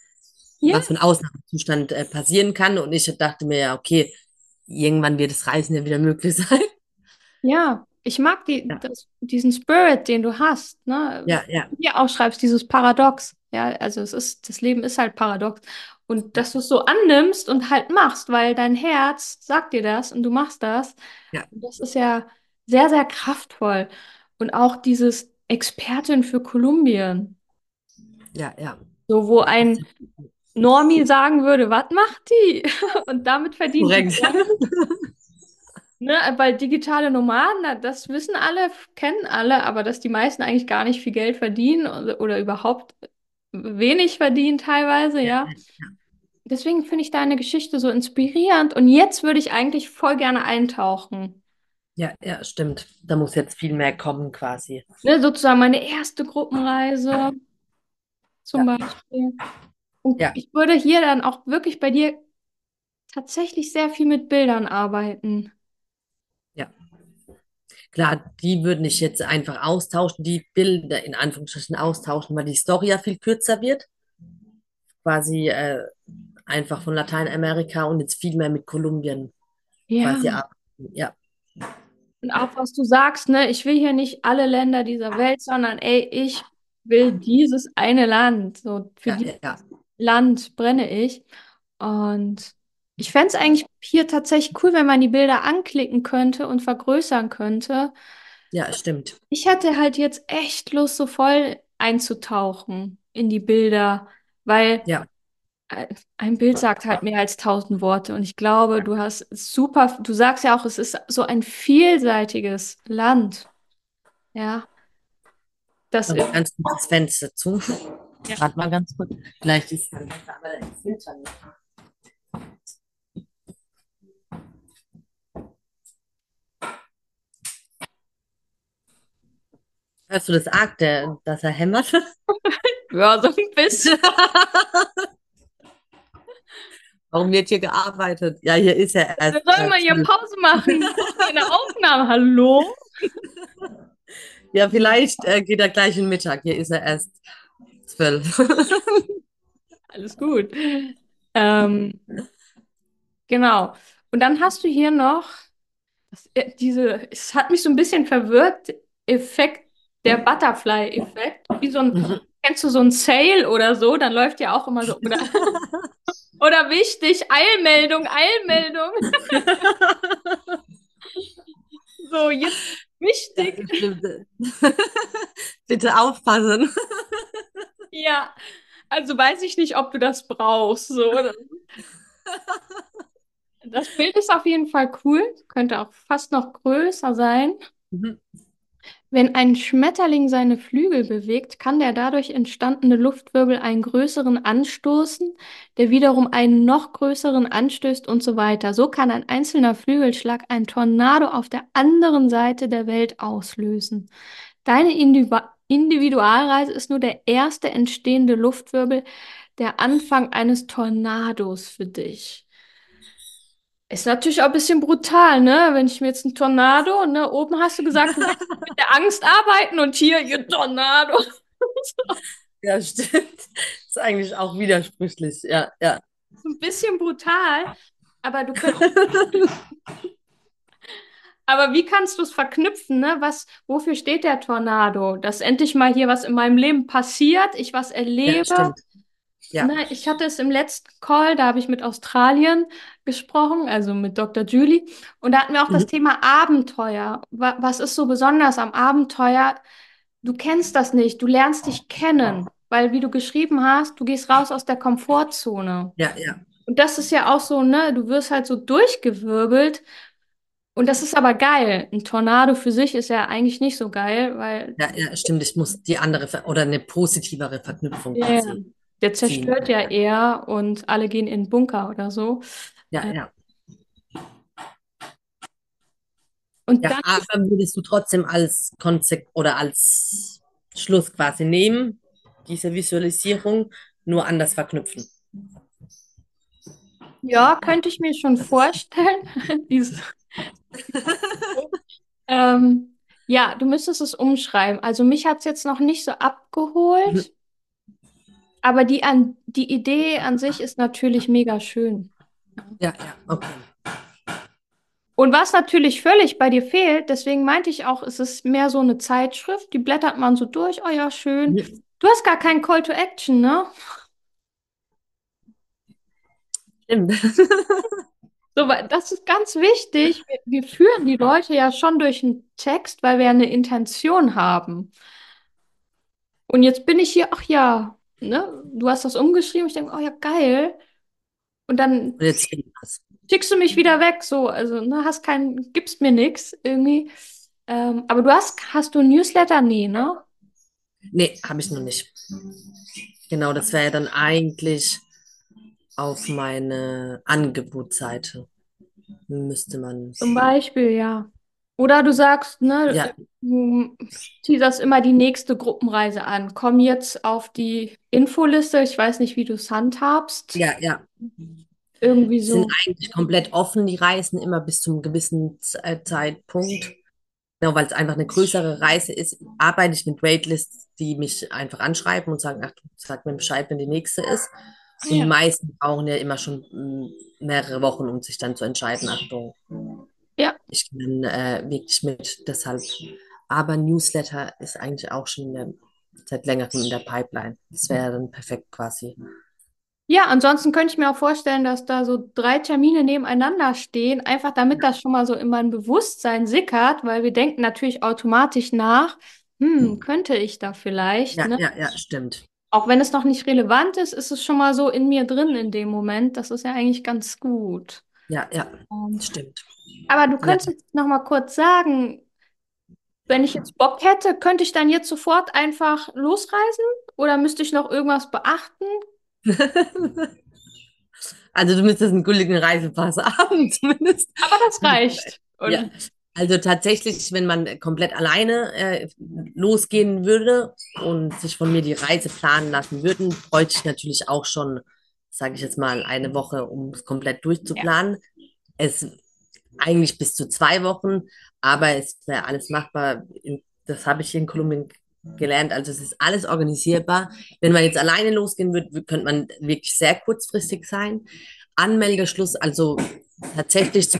ja, was für ein Ausnahmezustand äh, passieren kann. Und ich dachte mir ja, okay, irgendwann wird das Reisen ja wieder möglich sein. ja, ich mag die, Ja, das, diesen Spirit, den du hast, ne? ja, Wie ja, du hier auch schreibst, dieses Paradox. Ja, also es ist, das Leben ist halt paradox. Und dass du es so annimmst und halt machst, weil dein Herz sagt dir das und du machst das. ja, Und das ist ja sehr, sehr kraftvoll. Und auch dieses Expertin für Kolumbien. ja, ja. So, wo ein Normie sagen würde, was macht die? Und damit verdient die Korrekt. Ne, weil digitale Nomaden, das wissen alle, kennen alle, aber dass die meisten eigentlich gar nicht viel Geld verdienen oder, oder überhaupt wenig verdienen teilweise, Ja, ja. Deswegen finde ich deine Geschichte so inspirierend und jetzt würde ich eigentlich voll gerne eintauchen. ja, ja, stimmt. Da muss jetzt viel mehr kommen quasi. Ne, sozusagen meine erste Gruppenreise zum Ja, Beispiel. Und ja, ich würde hier dann auch wirklich bei dir tatsächlich sehr viel mit Bildern arbeiten. ja. Klar, die würden ich jetzt einfach austauschen, die Bilder in Anführungsstrichen austauschen, weil die Story ja viel kürzer wird. Quasi äh, einfach von Lateinamerika und jetzt viel mehr mit Kolumbien Ja. quasi arbeiten. Ja, Und auch was du sagst, ne, ich will hier nicht alle Länder dieser Welt, sondern ey, ich will dieses eine Land. So, für ja, ja, ja, Land brenne ich. Und ich fände es eigentlich hier tatsächlich cool, wenn man die Bilder anklicken könnte und vergrößern könnte. ja, stimmt. Ich hätte halt jetzt echt Lust, so voll einzutauchen in die Bilder, weil Ja, äh, ein Bild sagt halt mehr als tausend Worte. Und ich glaube, du hast super, du sagst ja auch, es ist so ein vielseitiges Land. Ja, das ganz kurz Fenster zu. Ja. Warte mal ganz kurz. Vielleicht ist es dann besser, aber der Filter nicht. Hörst du das arg, der, dass er hämmert? Ja, so ein bisschen. Warum wird hier gearbeitet? Ja, hier ist er Wir erst sollen äh, mal hier. Pause machen. Eine Aufnahme. Hallo? Ja, vielleicht äh, geht er gleich in Mittag. Hier ist er erst zwölf. Alles gut. Ähm, genau. Und dann hast du hier noch das, äh, diese, es hat mich so ein bisschen verwirrt, Effekt, der Butterfly-Effekt. Wie so ein, Mhm. kennst du so ein Sale oder so? Dann läuft ja auch immer so, oder, oder wichtig, Eilmeldung, Eilmeldung. So, jetzt wichtig. Bitte aufpassen. Ja, also weiß ich nicht, ob du das brauchst. So. Das Bild ist auf jeden Fall cool, könnte auch fast noch größer sein. Mhm. Wenn ein Schmetterling seine Flügel bewegt, kann der dadurch entstandene Luftwirbel einen größeren anstoßen, der wiederum einen noch größeren anstößt und so weiter. So kann ein einzelner Flügelschlag einen Tornado auf der anderen Seite der Welt auslösen. Deine Individu Individualreise ist nur der erste entstehende Luftwirbel, der Anfang eines Tornados für dich. Ist natürlich auch ein bisschen brutal, ne? Wenn ich mir jetzt ein Tornado, ne? Oben hast du gesagt, du mit der Angst arbeiten und hier, ihr Tornado. Ja, stimmt. Ist eigentlich auch widersprüchlich. Ja, ja. So ein bisschen brutal, aber du könntest, aber wie kannst du es verknüpfen, ne? Was, wofür steht der Tornado? Dass endlich mal hier was in meinem Leben passiert, ich was Ja, erlebe. stimmt. Ja. Ne? Ich hatte es im letzten Call, da habe ich mit Australien gesprochen, also mit Dr. Julie, und da hatten wir auch das Mhm. Thema Abenteuer. Wa was ist so besonders am Abenteuer? Du kennst das nicht, du lernst dich kennen, weil wie du geschrieben hast, du gehst raus aus der Komfortzone. Ja, ja. Und das ist ja auch so, ne, du wirst halt so durchgewirbelt und das ist aber geil. Ein Tornado für sich ist ja eigentlich nicht so geil, weil Ja, ja, stimmt. Ich muss die andere oder eine positivere Verknüpfung ja, quasi der ziehen. zerstört ja eher und alle gehen in den Bunker oder so. Ja, Äh, ja. Und Ja, dann, aber würdest du trotzdem als Konzept oder als Schluss quasi nehmen, diese Visualisierung, nur anders verknüpfen? ja, könnte ich mir schon vorstellen. Dieses, ähm, ja, du müsstest es umschreiben. Also mich hat es jetzt noch nicht so abgeholt, aber die, an, die Idee an sich ist natürlich mega schön. Ja, ja, okay. Und was natürlich völlig bei dir fehlt, deswegen meinte ich auch, es ist mehr so eine Zeitschrift, die blättert man so durch, oh ja, schön. Du hast gar keinen Call to Action, ne? Stimmt. So, das ist ganz wichtig. Wir, wir führen die Leute ja schon durch einen Text, weil wir eine Intention haben. Und jetzt bin ich hier, ach ja, ne? Du hast das umgeschrieben, ich denke, oh ja, geil. Und dann Und jetzt schickst du mich wieder weg, so, also, ne, hast kein, gibst mir nichts irgendwie. Ähm, aber du hast, hast du ein Newsletter? Nee, ne? Nee, habe ich noch nicht. Genau, das wäre ja dann eigentlich auf meine Angebotsseite. Müsste man. Zum Beispiel, ja. Oder du sagst, ne, Ja, du teaserst immer die nächste Gruppenreise an. Komm jetzt auf die Infoliste. Ich weiß nicht, wie du es handhabst. ja, ja. Irgendwie Sind so. eigentlich komplett offen, die Reisen, immer bis zu einem gewissen äh, Zeitpunkt. Genau, weil es einfach eine größere Reise ist, arbeite ich mit Waitlists, die mich einfach anschreiben und sagen, ach, du sag mir Bescheid, wenn die nächste ist. Und die Ja. meisten brauchen ja immer schon mm, mehrere Wochen, um sich dann zu entscheiden, Achtung, Ja. ich kann äh, wirklich mit, deshalb. Aber Newsletter ist eigentlich auch schon in der, seit längerem in der Pipeline. Das wäre dann perfekt quasi. Ja, ansonsten könnte ich mir auch vorstellen, dass da so drei Termine nebeneinander stehen, einfach damit das schon mal so in mein Bewusstsein sickert, weil wir denken natürlich automatisch nach, hm, könnte ich da vielleicht, Ja, ne? ja, ja, stimmt. Auch wenn es noch nicht relevant ist, ist es schon mal so in mir drin in dem Moment. Das ist ja eigentlich ganz gut. Ja, ja, Ähm, stimmt. aber du Ja. könntest jetzt noch mal kurz sagen, wenn ich jetzt Bock hätte, könnte ich dann jetzt sofort einfach losreisen? Oder müsste ich noch irgendwas beachten? Also du müsstest einen gültigen Reisepass haben, zumindest. Aber das reicht. Und Ja, also tatsächlich, wenn man komplett alleine äh, losgehen würde und sich von mir die Reise planen lassen würden, bräuchte ich natürlich auch schon, sage ich jetzt mal, eine Woche, um es komplett ja, durchzuplanen. Es eigentlich bis zu zwei Wochen, aber es wäre alles machbar. In- Das habe ich hier in Kolumbien gelernt. Also es ist alles organisierbar. Wenn man jetzt alleine losgehen würde, könnte man wirklich sehr kurzfristig sein. Anmeldeschluss, also tatsächlich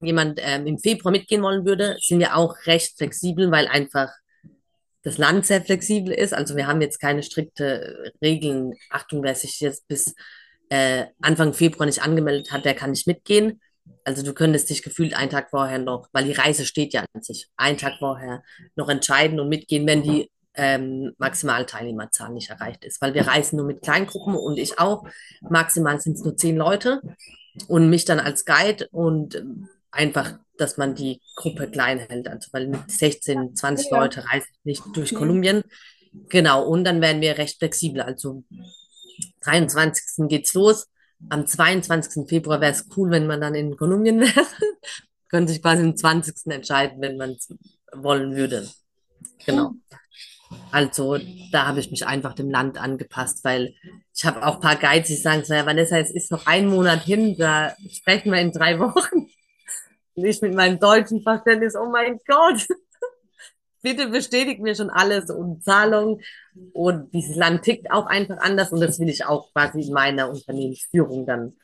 jemand ähm, im Februar mitgehen wollen würde, sind wir auch recht flexibel, weil einfach das Land sehr flexibel ist. Also wir haben jetzt keine strikte Regeln. Achtung, wer sich jetzt bis äh, Anfang Februar nicht angemeldet hat, der kann nicht mitgehen. Also du könntest dich gefühlt einen Tag vorher noch, weil die Reise steht ja an sich, einen Tag vorher noch entscheiden und mitgehen, wenn die ähm, maximale Teilnehmerzahl nicht erreicht ist. Weil wir reisen nur mit Kleingruppen und ich auch. Maximal sind es nur zehn Leute und mich dann als Guide und einfach, dass man die Gruppe klein hält. Also weil mit 16, 20 ja. Leute reise ich nicht durch. Kolumbien. Genau, und dann werden wir recht flexibel. Also 23. geht's los. Am 22. Februar wäre es cool, wenn man dann in Kolumbien wäre. Könnte sich quasi am 20. entscheiden, wenn man es wollen würde. Genau. Also da habe ich mich einfach dem Land angepasst, weil ich habe auch ein paar Guides, die sagen, so, ja, Vanessa, es ist noch ein Monat hin, da sprechen wir in drei Wochen. Ich mit meinem deutschen Verständnis, oh mein Gott, bitte bestätigt mir schon alles und Zahlung. Und dieses Land tickt auch einfach anders und das will ich auch quasi in meiner Unternehmensführung dann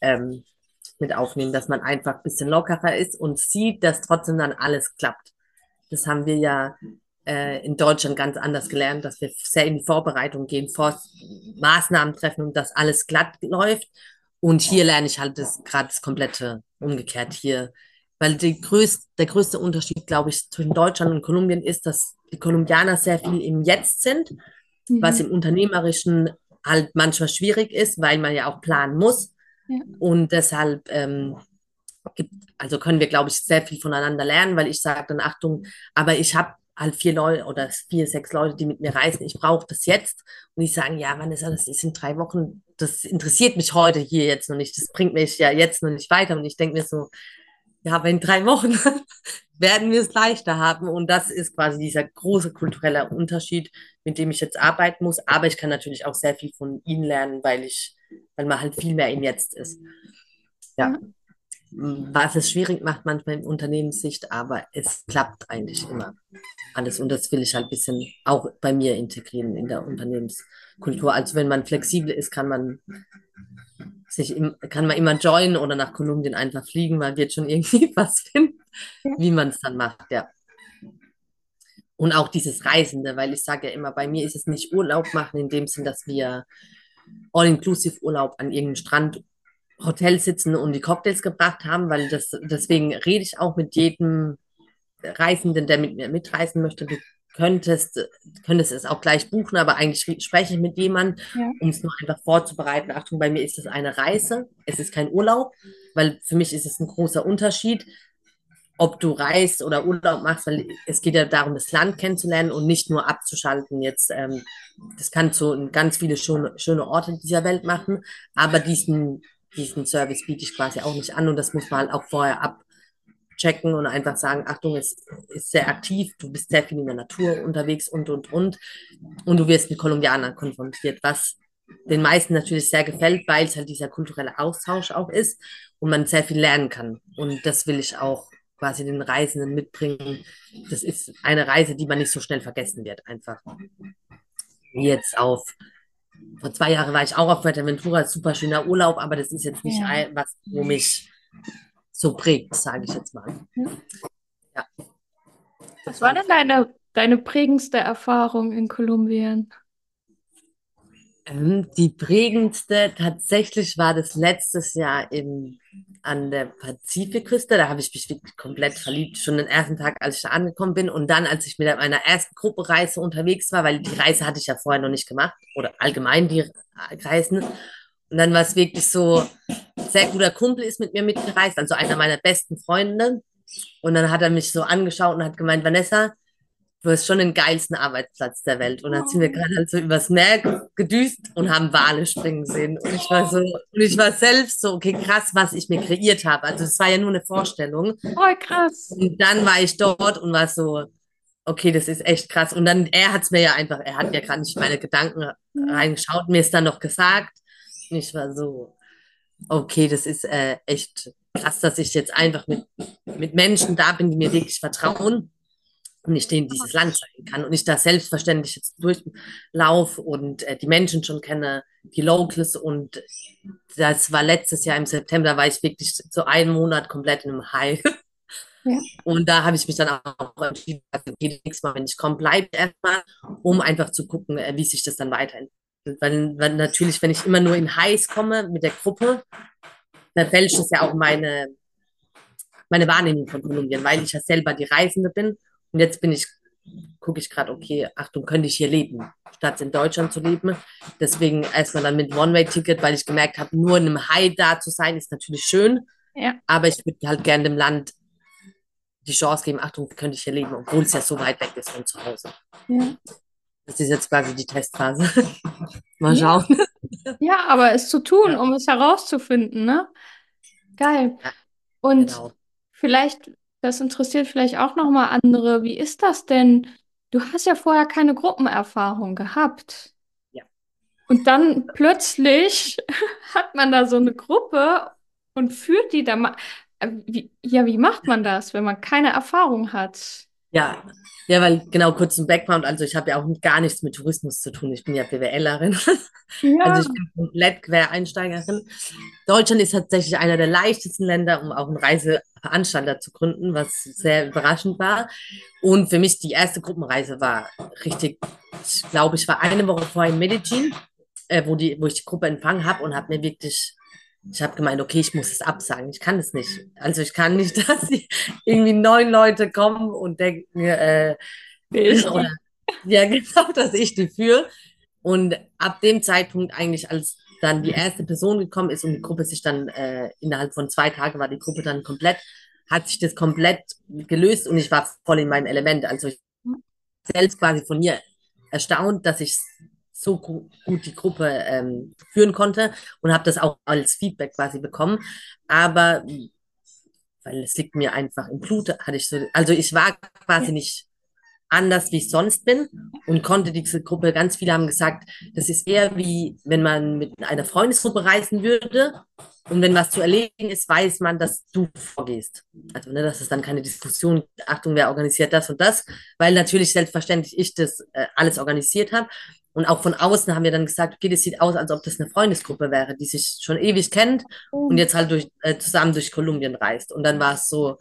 ähm, mit aufnehmen, dass man einfach ein bisschen lockerer ist und sieht, dass trotzdem dann alles klappt. Das haben wir ja äh, in Deutschland ganz anders gelernt, dass wir sehr in die Vorbereitung gehen, vor Maßnahmen treffen und dass alles glatt läuft. Und hier lerne ich halt das gerade das komplette umgekehrt hier. Weil die größte, der größte Unterschied, glaube ich, zwischen Deutschland und Kolumbien ist, dass die Kolumbianer sehr viel im Jetzt sind, mhm. was im Unternehmerischen halt manchmal schwierig ist, weil man ja auch planen muss. Ja. Und deshalb ähm, gibt, also können wir, glaube ich, sehr viel voneinander lernen, weil ich sage dann, Achtung, aber ich habe halt vier Leute oder vier, sechs Leute, die mit mir reisen, ich brauche das jetzt. Und die sagen, ja, Vanessa, das ist in drei Wochen, das interessiert mich heute hier jetzt noch nicht, das bringt mich ja jetzt noch nicht weiter. Und ich denke mir so, ja, aber in drei Wochen werden wir es leichter haben. Und das ist quasi dieser große kulturelle Unterschied, mit dem ich jetzt arbeiten muss. Aber ich kann natürlich auch sehr viel von ihnen lernen, weil ich, weil man halt viel mehr im Jetzt ist. Ja. Was es schwierig macht manchmal in Unternehmenssicht, aber es klappt eigentlich immer alles. Und das will ich halt ein bisschen auch bei mir integrieren in der Unternehmenskultur. Also wenn man flexibel ist, kann man sich im, kann man immer joinen oder nach Kolumbien einfach fliegen, man wird schon irgendwie was finden, ja. wie man es dann macht, ja. Und auch dieses Reisende, weil ich sage ja immer, bei mir ist es nicht Urlaub machen in dem Sinn, dass wir all-inclusive Urlaub an irgendeinem Strand Hotel sitzen und die Cocktails gebracht haben, weil das, deswegen rede ich auch mit jedem Reisenden, der mit mir mitreisen möchte. Könntest, könntest es auch gleich buchen, aber eigentlich spreche ich mit jemandem, ja. um es nur einfach vorzubereiten. Achtung, bei mir ist es eine Reise, es ist kein Urlaub, weil für mich ist es ein großer Unterschied, ob du reist oder Urlaub machst, weil es geht ja darum, das Land kennenzulernen und nicht nur abzuschalten. Jetzt, ähm, das kannst du in ganz viele schöne, schöne Orte dieser Welt machen, aber diesen diesen Service biete ich quasi auch nicht an und das muss man halt auch vorher abchecken und einfach sagen, Achtung, es ist sehr aktiv, du bist sehr viel in der Natur unterwegs und, und, und und du wirst mit Kolumbianern konfrontiert, was den meisten natürlich sehr gefällt, weil es halt dieser kulturelle Austausch auch ist und man sehr viel lernen kann und das will ich auch quasi den Reisenden mitbringen. Das ist eine Reise, die man nicht so schnell vergessen wird, einfach. Jetzt auf vor zwei Jahren war ich auch auf Fuerteventura, super schöner Urlaub, aber das ist jetzt nicht ja. was, wo mich so prägt, sage ich jetzt mal. Ja. Was war denn deine, deine prägendste Erfahrung in Kolumbien? Ähm, die prägendste tatsächlich war das letztes Jahr im, an der Pazifikküste. Da habe ich mich wirklich komplett verliebt, schon den ersten Tag, als ich da angekommen bin. Und dann, als ich mit meiner ersten Gruppenreise unterwegs war, weil die Reise hatte ich ja vorher noch nicht gemacht oder allgemein die Reisen. Und dann war es wirklich so, sehr guter Kumpel ist mit mir mitgereist, also einer meiner besten Freunde. Und dann hat er mich so angeschaut und hat gemeint, Vanessa, du hast schon den geilsten Arbeitsplatz der Welt. Und dann sind wir oh. gerade halt so übers Meer gedüst und haben Wale springen sehen. Und ich war so, und ich war selbst so, okay, krass, was ich mir kreiert habe. Also es war ja nur eine Vorstellung. Oh, krass. Und dann war ich dort und war so, okay, das ist echt krass. Und dann, er hat es mir ja einfach, er hat ja gerade nicht meine Gedanken reingeschaut, mir ist dann noch gesagt. Ich war so, okay, das ist äh, echt krass, dass ich jetzt einfach mit, mit Menschen da bin, die mir wirklich vertrauen und ich denen dieses Land zeigen kann und ich da selbstverständlich jetzt durchlaufe und äh, die Menschen schon kenne, die Locals und das war letztes Jahr im September, war ich wirklich so einen Monat komplett in einem High. Ja. Und da habe ich mich dann auch entschieden, also nächstes Mal, wenn ich komme, bleibe erstmal, um einfach zu gucken, äh, wie sich das dann weiterentwickelt. Weil, weil natürlich, wenn ich immer nur in Highs komme mit der Gruppe, dann fälscht es ja auch meine, meine Wahrnehmung von Kolumbien, weil ich ja selber die Reisende bin und jetzt bin ich, gucke ich gerade, okay, Achtung, könnte ich hier leben, statt in Deutschland zu leben. Deswegen erstmal dann mit One-Way-Ticket, weil ich gemerkt habe, nur in einem High da zu sein, ist natürlich schön. Ja. Aber ich würde halt gerne dem Land die Chance geben, Achtung, könnte ich hier leben, obwohl es ja so weit weg ist von zu Hause. Ja. Das ist jetzt quasi die Testphase. Mal schauen. Ja. aber es zu tun, ja. um es herauszufinden, ne? Geil. Und genau. vielleicht das interessiert vielleicht auch nochmal andere. Wie ist das denn? du hast ja vorher keine Gruppenerfahrung gehabt. Ja. Und dann plötzlich hat man da so eine Gruppe und führt die da mal. Äh, Wie, ja, wie macht man das, wenn man keine Erfahrung hat? Ja, ja, weil genau kurz zum Background, also ich habe ja auch gar nichts mit Tourismus zu tun. Ich bin ja BWLerin. Also Ja. ich bin komplett Quereinsteigerin. Deutschland ist tatsächlich einer der leichtesten Länder, um auch einen Reiseveranstalter zu gründen, was sehr überraschend war. Und für mich die erste Gruppenreise war richtig, ich glaube, ich war eine Woche vorher in Medellin, äh, wo die, wo ich die Gruppe empfangen habe und habe mir wirklich, ich habe gemeint, okay, ich muss es absagen. Ich kann es nicht. Also ich kann nicht, dass irgendwie neun Leute kommen und denken äh, Ich. oder ja, genau, dass ich die führe. Und ab dem Zeitpunkt eigentlich, als dann die erste Person gekommen ist und die Gruppe sich dann äh, innerhalb von zwei Tagen war die Gruppe dann komplett, hat sich das komplett gelöst und ich war voll in meinem Element. Also ich selbst quasi von mir erstaunt, dass ich so gu gut die Gruppe ähm, führen konnte und habe das auch als Feedback quasi bekommen. Aber weil es liegt mir einfach im Blut, hatte ich so, also ich war quasi nicht anders, wie ich sonst bin und konnte diese Gruppe, ganz viele haben gesagt, das ist eher wie, wenn man mit einer Freundesgruppe reisen würde und wenn was zu erledigen ist, weiß man, dass du vorgehst. Also, ne, dass es dann keine Diskussion, Achtung, wer organisiert das und das, weil natürlich selbstverständlich ich das äh, alles organisiert habe. Und auch von außen haben wir dann gesagt, okay, das sieht aus, als ob das eine Freundesgruppe wäre, die sich schon ewig kennt und jetzt halt durch, äh, zusammen durch Kolumbien reist. Und dann war es so,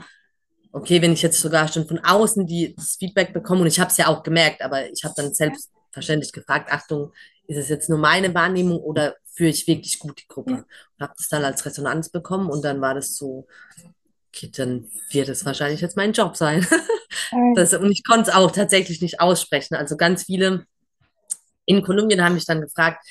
okay, wenn ich jetzt sogar schon von außen die, das Feedback bekomme, und ich habe es ja auch gemerkt, aber ich habe dann selbstverständlich gefragt, Achtung, ist es jetzt nur meine Wahrnehmung oder führe ich wirklich gut die Gruppe? Und habe das dann als Resonanz bekommen und dann war das so, okay, dann wird es wahrscheinlich jetzt mein Job sein. Das, und ich konnte es auch tatsächlich nicht aussprechen. Also ganz viele in Kolumbien haben mich dann gefragt,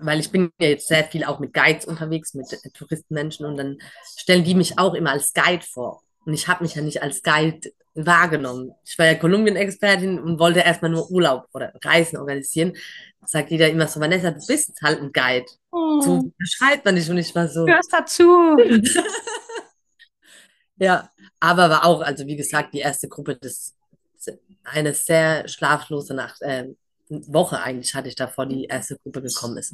weil ich bin ja jetzt sehr viel auch mit Guides unterwegs, mit äh, Touristenmenschen und dann stellen die mich auch immer als Guide vor. Und ich habe mich ja nicht als Guide wahrgenommen. Ich war ja Kolumbien-Expertin und wollte erstmal nur Urlaub oder Reisen organisieren. Sagt jeder immer so, Vanessa, du bist halt ein Guide. Oh, So beschreibt man dich und ich war so, gehörst dazu. ja. Aber war auch, also wie gesagt, die erste Gruppe, das eine sehr schlaflose Nacht, äh, Woche eigentlich hatte ich davor die erste Gruppe gekommen ist.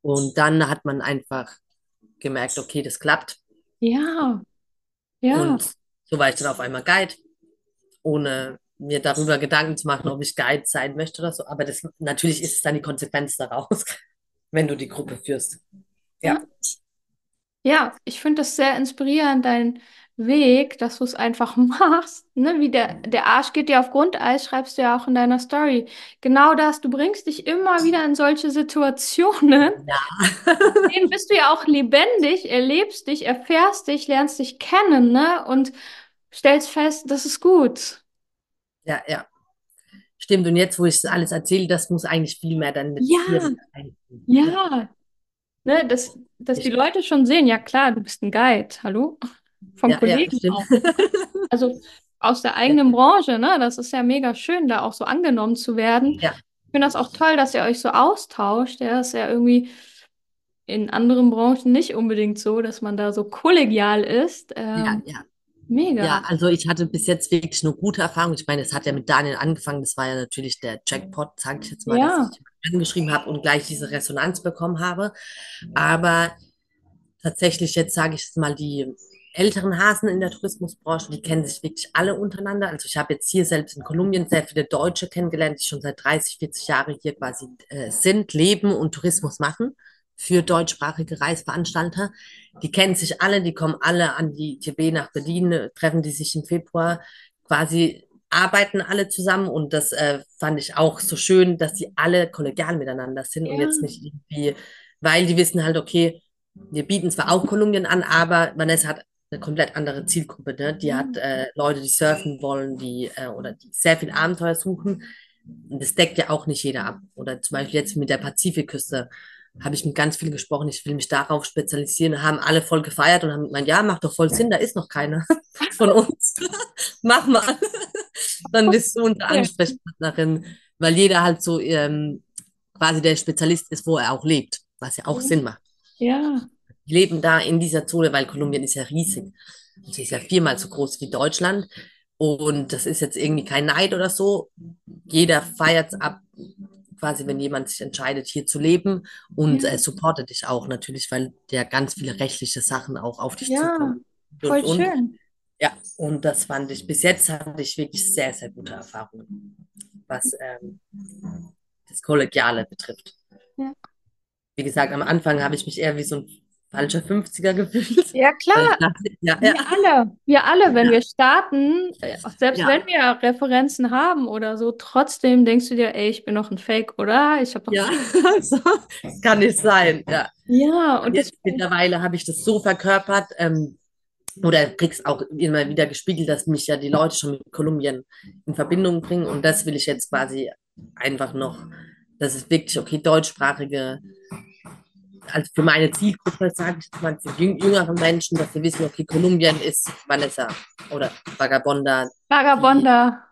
Und dann hat man einfach gemerkt, okay, das klappt. Ja, ja, Und so war ich dann auf einmal Guide, ohne mir darüber Gedanken zu machen, ob ich Guide sein möchte oder so. Aber das natürlich ist es dann die Konsequenz daraus, wenn du die Gruppe führst. ja. Ja, Ja, ich finde das sehr inspirierend, dein Weg, dass du es einfach machst. Ne? Wie der, der Arsch geht dir auf Grundeis, schreibst du ja auch in deiner Story. Genau das, du bringst dich immer wieder in solche Situationen. ja, In denen bist du ja auch lebendig, erlebst dich, erfährst dich, lernst dich kennen, ne? Und stellst fest, das ist gut. ja, ja. Stimmt. Und jetzt, wo ich das alles erzähle, das muss eigentlich viel mehr dann mit Ja, dir einfließen. Ja, ja. Ne? Dass, dass die Leute schon sehen, ja klar, du bist ein Guide, hallo? Vom ja, ja, Kollegen stimmt. auch. Also aus der Ja, eigenen Branche, ne? Das ist ja mega schön, da auch so angenommen zu werden. ja, Ich finde das auch toll, dass ihr euch so austauscht. Ja, ist ja irgendwie in anderen Branchen nicht unbedingt so, dass man da so kollegial ist. ja, Ähm, ja. Ja, mega. also ich hatte bis jetzt wirklich nur gute Erfahrungen. Ich meine, es hat ja mit Daniel angefangen. Das war ja natürlich der Jackpot, sage ich jetzt mal, dass Ja, ich jemanden angeschrieben habe und gleich diese Resonanz bekommen habe. Aber tatsächlich jetzt sage ich jetzt mal, die älteren Hasen in der Tourismusbranche, die kennen sich wirklich alle untereinander. Also ich habe jetzt hier selbst in Kolumbien sehr viele Deutsche kennengelernt, die schon seit 30, 40 Jahren hier quasi äh, sind, leben und Tourismus machen für deutschsprachige Reiseveranstalter. Die kennen sich alle, die kommen alle an die TB nach Berlin, treffen die sich im Februar, quasi arbeiten alle zusammen und das äh, fand ich auch so schön, dass die alle kollegial miteinander sind und ja, jetzt nicht irgendwie, weil die wissen halt, okay, wir bieten zwar auch Kolumbien an, aber Vanessa hat eine komplett andere Zielgruppe, ne? Die hat äh, Leute, die surfen wollen, die äh, oder die sehr viel Abenteuer suchen. Und das deckt ja auch nicht jeder ab. Oder zum Beispiel jetzt mit der Pazifikküste habe ich mit ganz vielen gesprochen, ich will mich darauf spezialisieren, haben alle voll gefeiert und haben gemeint, ja, macht doch voll Sinn, da ist noch keiner von uns. Mach mal. Dann bist du unsere Ansprechpartnerin, weil jeder halt so ähm, quasi der Spezialist ist, wo er auch lebt, was ja auch Sinn macht. ja, leben da in dieser Zone, weil Kolumbien ist ja riesig. Sie ist ja viermal so groß wie Deutschland. Und das ist jetzt irgendwie kein Neid oder so. Jeder feiert es ab, quasi, wenn jemand sich entscheidet, hier zu leben und Ja, äh, supportet dich auch natürlich, weil ja ganz viele rechtliche Sachen auch auf dich ja, zukommen. Und, voll und. schön. Ja, und das fand ich, bis jetzt hatte ich wirklich sehr, sehr gute Erfahrungen, was ähm, das Kollegiale betrifft. Ja. Wie gesagt, am Anfang habe ich mich eher wie so ein falscher 50er gefühlt. Ja, klar, dachte, ja, wir ja, alle, wir alle, wenn wir starten, selbst ja, wenn wir Referenzen haben oder so, trotzdem denkst du dir, ey, ich bin noch ein Fake, oder? Ich habe ja, so, kann nicht sein, ja. Ja, Und jetzt mittlerweile habe ich das so verkörpert, ähm, oder krieg's auch immer wieder gespiegelt, dass mich ja die Leute schon mit Kolumbien in Verbindung bringen. Und das will ich jetzt quasi einfach noch, das ist wirklich okay, deutschsprachige, also für meine Zielgruppe, sage ich jetzt mal, für jüng jüngere Menschen, dass sie wissen, okay, Kolumbien ist Vanessa oder Vagabonda, die, Vagabonda.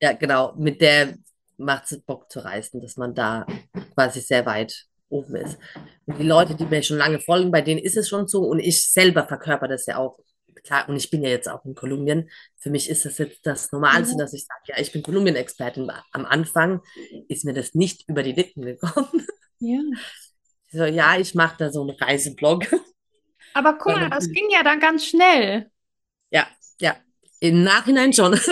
ja genau, mit der macht es Bock zu reisen, dass man da quasi sehr weit oben ist. Und die Leute, die mir schon lange folgen, bei denen ist es schon so und ich selber verkörper das ja auch. Klar, und ich bin ja jetzt auch in Kolumbien. Für mich ist das jetzt das Normalste, Ja. dass ich sage, ja, ich bin Kolumbien-Expertin. Am Anfang ist mir das nicht über die Lippen gekommen. Ja. So, ja, ich mache da so einen Reiseblog. Aber guck mal, das ging ja dann ganz schnell. Ja, ja, im Nachhinein schon.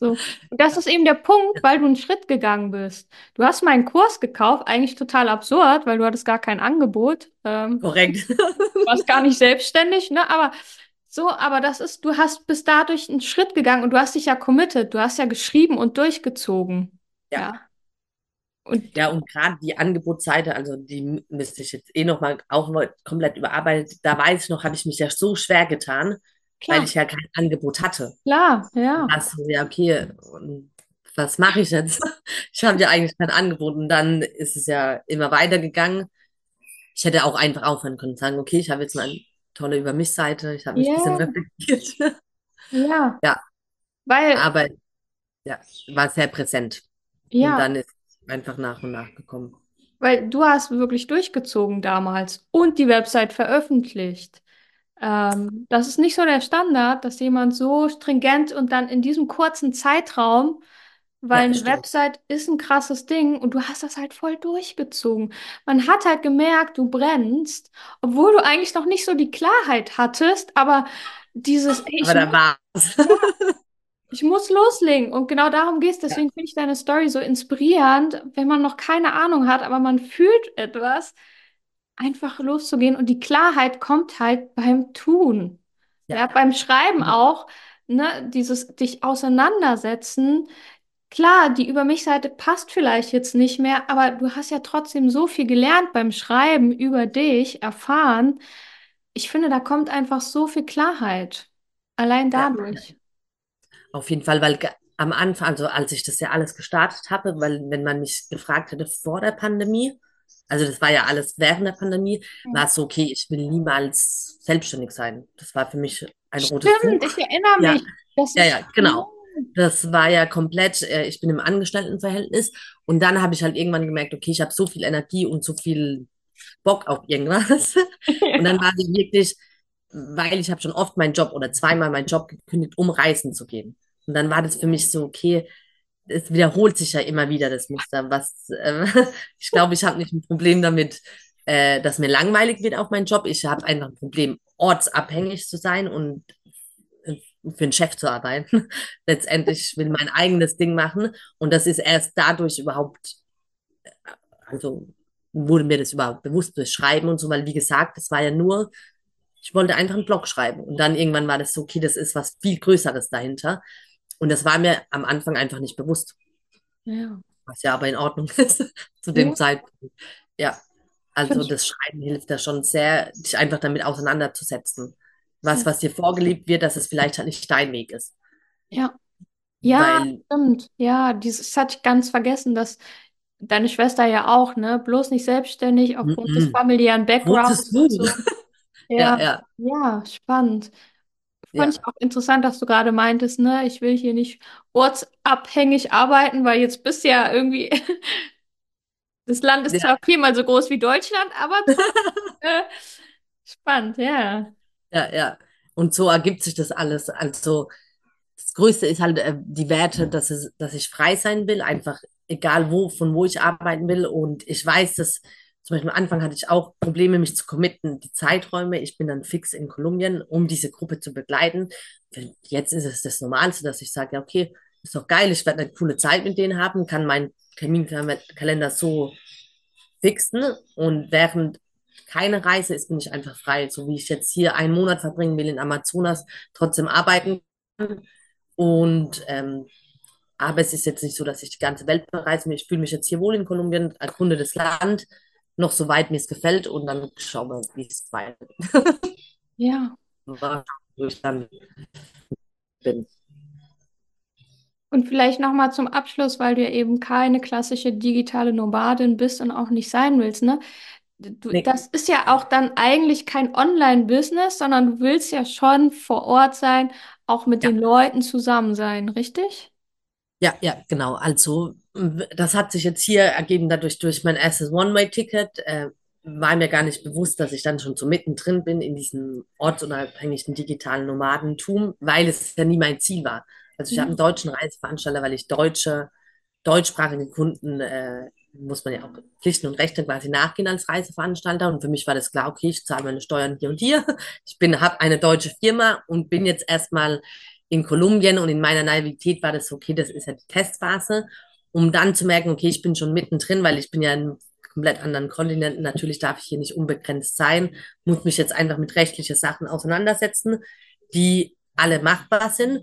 So. Und das ist eben der Punkt, weil du einen Schritt gegangen bist. Du hast meinen Kurs gekauft, eigentlich total absurd, weil du hattest gar kein Angebot. Ähm, Korrekt. warst gar nicht selbstständig, ne? Aber so, aber das ist, du hast bis dadurch einen Schritt gegangen und du hast dich ja committed, du hast ja geschrieben und durchgezogen. Ja. Ja. Und Ja, und gerade die Angebotsseite, also die müsste ich jetzt eh nochmal auch komplett überarbeitet. Da weiß ich noch, habe ich mich ja so schwer getan, weil klar, ich ja kein Angebot hatte. klar, ja. Also, ja, okay, und was mache ich jetzt? Ich habe ja eigentlich kein Angebot. Und dann ist es ja immer weitergegangen. Ich hätte auch einfach aufhören können und sagen, okay, ich habe jetzt mal eine tolle Über mich-Seite, ich habe mich ein bisschen reflektiert. ja. Ja, Weil, aber ja, war sehr präsent. Und ja, dann ist einfach nach und nach gekommen. weil du hast wirklich durchgezogen damals und die Website veröffentlicht. Ähm, das ist nicht so der Standard, dass jemand so stringent und dann in diesem kurzen Zeitraum, weil Ja, eine. Website ist ein krasses Ding und du hast das halt voll durchgezogen. Man hat halt gemerkt, du brennst, obwohl du eigentlich noch nicht so die Klarheit hattest, aber dieses, Aber ich da muss, war es. Ich muss loslegen und genau darum geht es. Ja, Deswegen finde ich deine Story so inspirierend, wenn man noch keine Ahnung hat, aber man fühlt etwas, einfach loszugehen und die Klarheit kommt halt beim Tun. Ja, ja. beim Schreiben auch, ne, dieses dich auseinandersetzen. Klar, die Über mich-Seite passt vielleicht jetzt nicht mehr, aber du hast ja trotzdem so viel gelernt beim Schreiben über dich, erfahren. Ich finde, da kommt einfach so viel Klarheit. Allein Ja, dadurch. Auf jeden Fall, weil am Anfang, also als ich das ja alles gestartet habe, weil wenn man mich gefragt hätte vor der Pandemie, also das war ja alles während der Pandemie, war es so, okay, ich will niemals selbstständig sein. Das war für mich ein rotes Stimmt, ich erinnere Ja, mich. Das ja, ja, genau. Das war ja komplett, äh, ich bin im Angestelltenverhältnis und dann habe ich halt irgendwann gemerkt, okay, ich habe so viel Energie und so viel Bock auf irgendwas. Und dann war sie wirklich, weil ich habe schon oft meinen Job oder zweimal meinen Job gekündigt, um reisen zu gehen. Und dann war das für mich so, okay, es wiederholt sich ja immer wieder das Muster, was äh, ich glaube, ich habe nicht ein Problem damit, äh, dass mir langweilig wird auf meinen Job. Ich habe einfach ein Problem, ortsabhängig zu sein und äh, für einen Chef zu arbeiten. Letztendlich will mein eigenes Ding machen und das ist erst dadurch überhaupt, also wurde mir das überhaupt bewusst durch Schreiben und so, weil wie gesagt, das war ja nur, ich wollte einfach einen Blog schreiben und dann irgendwann war das so, okay, das ist was viel Größeres dahinter und das war mir am Anfang einfach nicht bewusst, Ja. was ja aber in Ordnung ist zu dem Ja, Zeitpunkt. Ja, also das Schreiben hilft da schon sehr, dich einfach damit auseinanderzusetzen. Was, Ja. was dir vorgelebt wird, dass es vielleicht halt nicht dein Weg ist. Ja. Ja, Weil, stimmt. Ja, dieses hatte ich ganz vergessen, dass deine Schwester ja auch, ne? Bloß nicht selbstständig aufgrund des familiären Backgrounds so. Ja, Ja, ja, ja, spannend. ja, Fand ich auch interessant, dass du gerade meintest, ne? Ich will hier nicht ortsabhängig arbeiten, weil jetzt bist du ja irgendwie, das Land ist ja, zwar viermal so groß wie Deutschland, aber äh, spannend, ja. ja, ja. Und so ergibt sich das alles. Also das Größte ist halt äh, die Werte, dass, es, dass ich frei sein will, einfach egal wo, von wo ich arbeiten will. Und ich weiß, dass zum Beispiel am Anfang hatte ich auch Probleme, mich zu committen, die Zeiträume. Ich bin dann fix in Kolumbien, um diese Gruppe zu begleiten. Jetzt ist es das Normalste, dass ich sage, ja, okay, ist doch geil, ich werde eine coole Zeit mit denen haben, kann meinen Terminkalender so fixen und während keine Reise ist, bin ich einfach frei. So wie ich jetzt hier einen Monat verbringen will in Amazonas, trotzdem arbeiten kann. Und ähm, aber es ist jetzt nicht so, dass ich die ganze Welt bereise. Ich fühle mich jetzt hier wohl in Kolumbien, erkunde das Land, noch so weit mir es gefällt und dann schauen wir, wie es weitergeht. Ja. Wo ich dann bin. Und vielleicht nochmal zum Abschluss, weil du ja eben keine klassische digitale Nomadin bist und auch nicht sein willst, ne? Du, Nee. das ist ja auch dann eigentlich kein Online-Business, sondern du willst ja schon vor Ort sein, auch mit Ja, den Leuten zusammen sein, richtig? Ja, ja, genau. Also, das hat sich jetzt hier ergeben dadurch durch mein erstes One-Way-Ticket. Äh, war mir gar nicht bewusst, dass ich dann schon so mittendrin bin in diesem ortsunabhängigen digitalen Nomadentum, weil es ja nie mein Ziel war. Also ich habe Ja, einen deutschen Reiseveranstalter, weil ich deutsche, deutschsprachige Kunden, äh, muss man ja auch Pflichten und Rechte quasi nachgehen als Reiseveranstalter. Und für mich war das klar, okay, ich zahle meine Steuern hier und hier. Ich bin, habe eine deutsche Firma und bin jetzt erstmal in Kolumbien und in meiner Naivität war das okay, das ist ja die Testphase, um dann zu merken, okay, ich bin schon mittendrin, weil ich bin ja in komplett anderen Kontinenten. Natürlich darf ich hier nicht unbegrenzt sein, muss mich jetzt einfach mit rechtlichen Sachen auseinandersetzen, die alle machbar sind.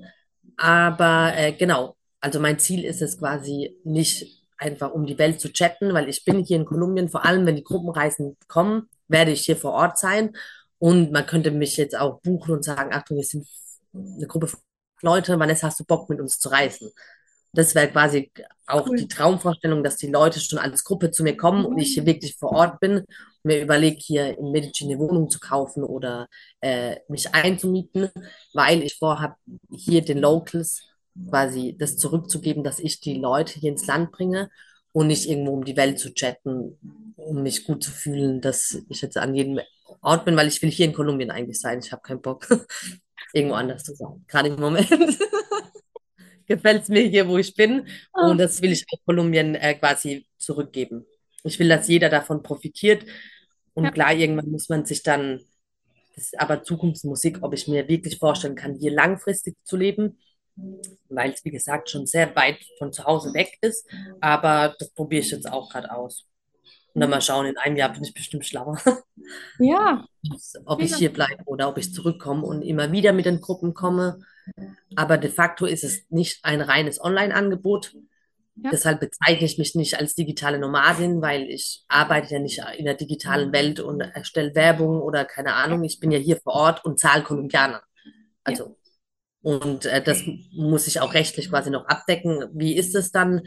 Aber äh, genau, also mein Ziel ist es quasi nicht einfach um die Welt zu chatten, weil ich bin hier in Kolumbien, vor allem wenn die Gruppenreisen kommen, werde ich hier vor Ort sein. Und man könnte mich jetzt auch buchen und sagen, Achtung, wir sind eine Gruppe Leute, Vanessa, hast du Bock mit uns zu reisen? Das wäre quasi auch cool. die Traumvorstellung, dass die Leute schon als Gruppe zu mir kommen und ich hier Mhm. wirklich vor Ort bin und mir überlege, hier in Medellin eine Wohnung zu kaufen oder äh, mich einzumieten, weil ich vorhabe, hier den Locals quasi das zurückzugeben, dass ich die Leute hier ins Land bringe und nicht irgendwo um die Welt zu chatten, um mich gut zu fühlen, dass ich jetzt an jedem Ort bin, weil ich will hier in Kolumbien eigentlich sein. Ich habe keinen Bock, irgendwo anders zu sein. Gerade im Moment gefällt es mir hier, wo ich bin und Ah, das will ich auch Kolumbien äh, quasi zurückgeben. Ich will, dass jeder davon profitiert und ja, klar, irgendwann muss man sich dann, das ist aber Zukunftsmusik, ob ich mir wirklich vorstellen kann, hier langfristig zu leben, weil es, wie gesagt, schon sehr weit von zu Hause weg ist, aber das probiere ich jetzt auch gerade aus. Und dann mal schauen, in einem Jahr bin ich bestimmt schlauer, ja, ob ich hier bleibe oder ob ich zurückkomme und immer wieder mit den Gruppen komme. Aber de facto ist es nicht ein reines Online-Angebot. Ja, Deshalb bezeichne ich mich nicht als digitale Nomadin, weil ich arbeite ja nicht in der digitalen Welt und erstelle Werbung oder keine ja, Ahnung. Ich bin ja hier vor Ort und zahle Kolumbianer. ja, Also, und äh, das muss ich auch rechtlich quasi noch abdecken. Wie ist es dann,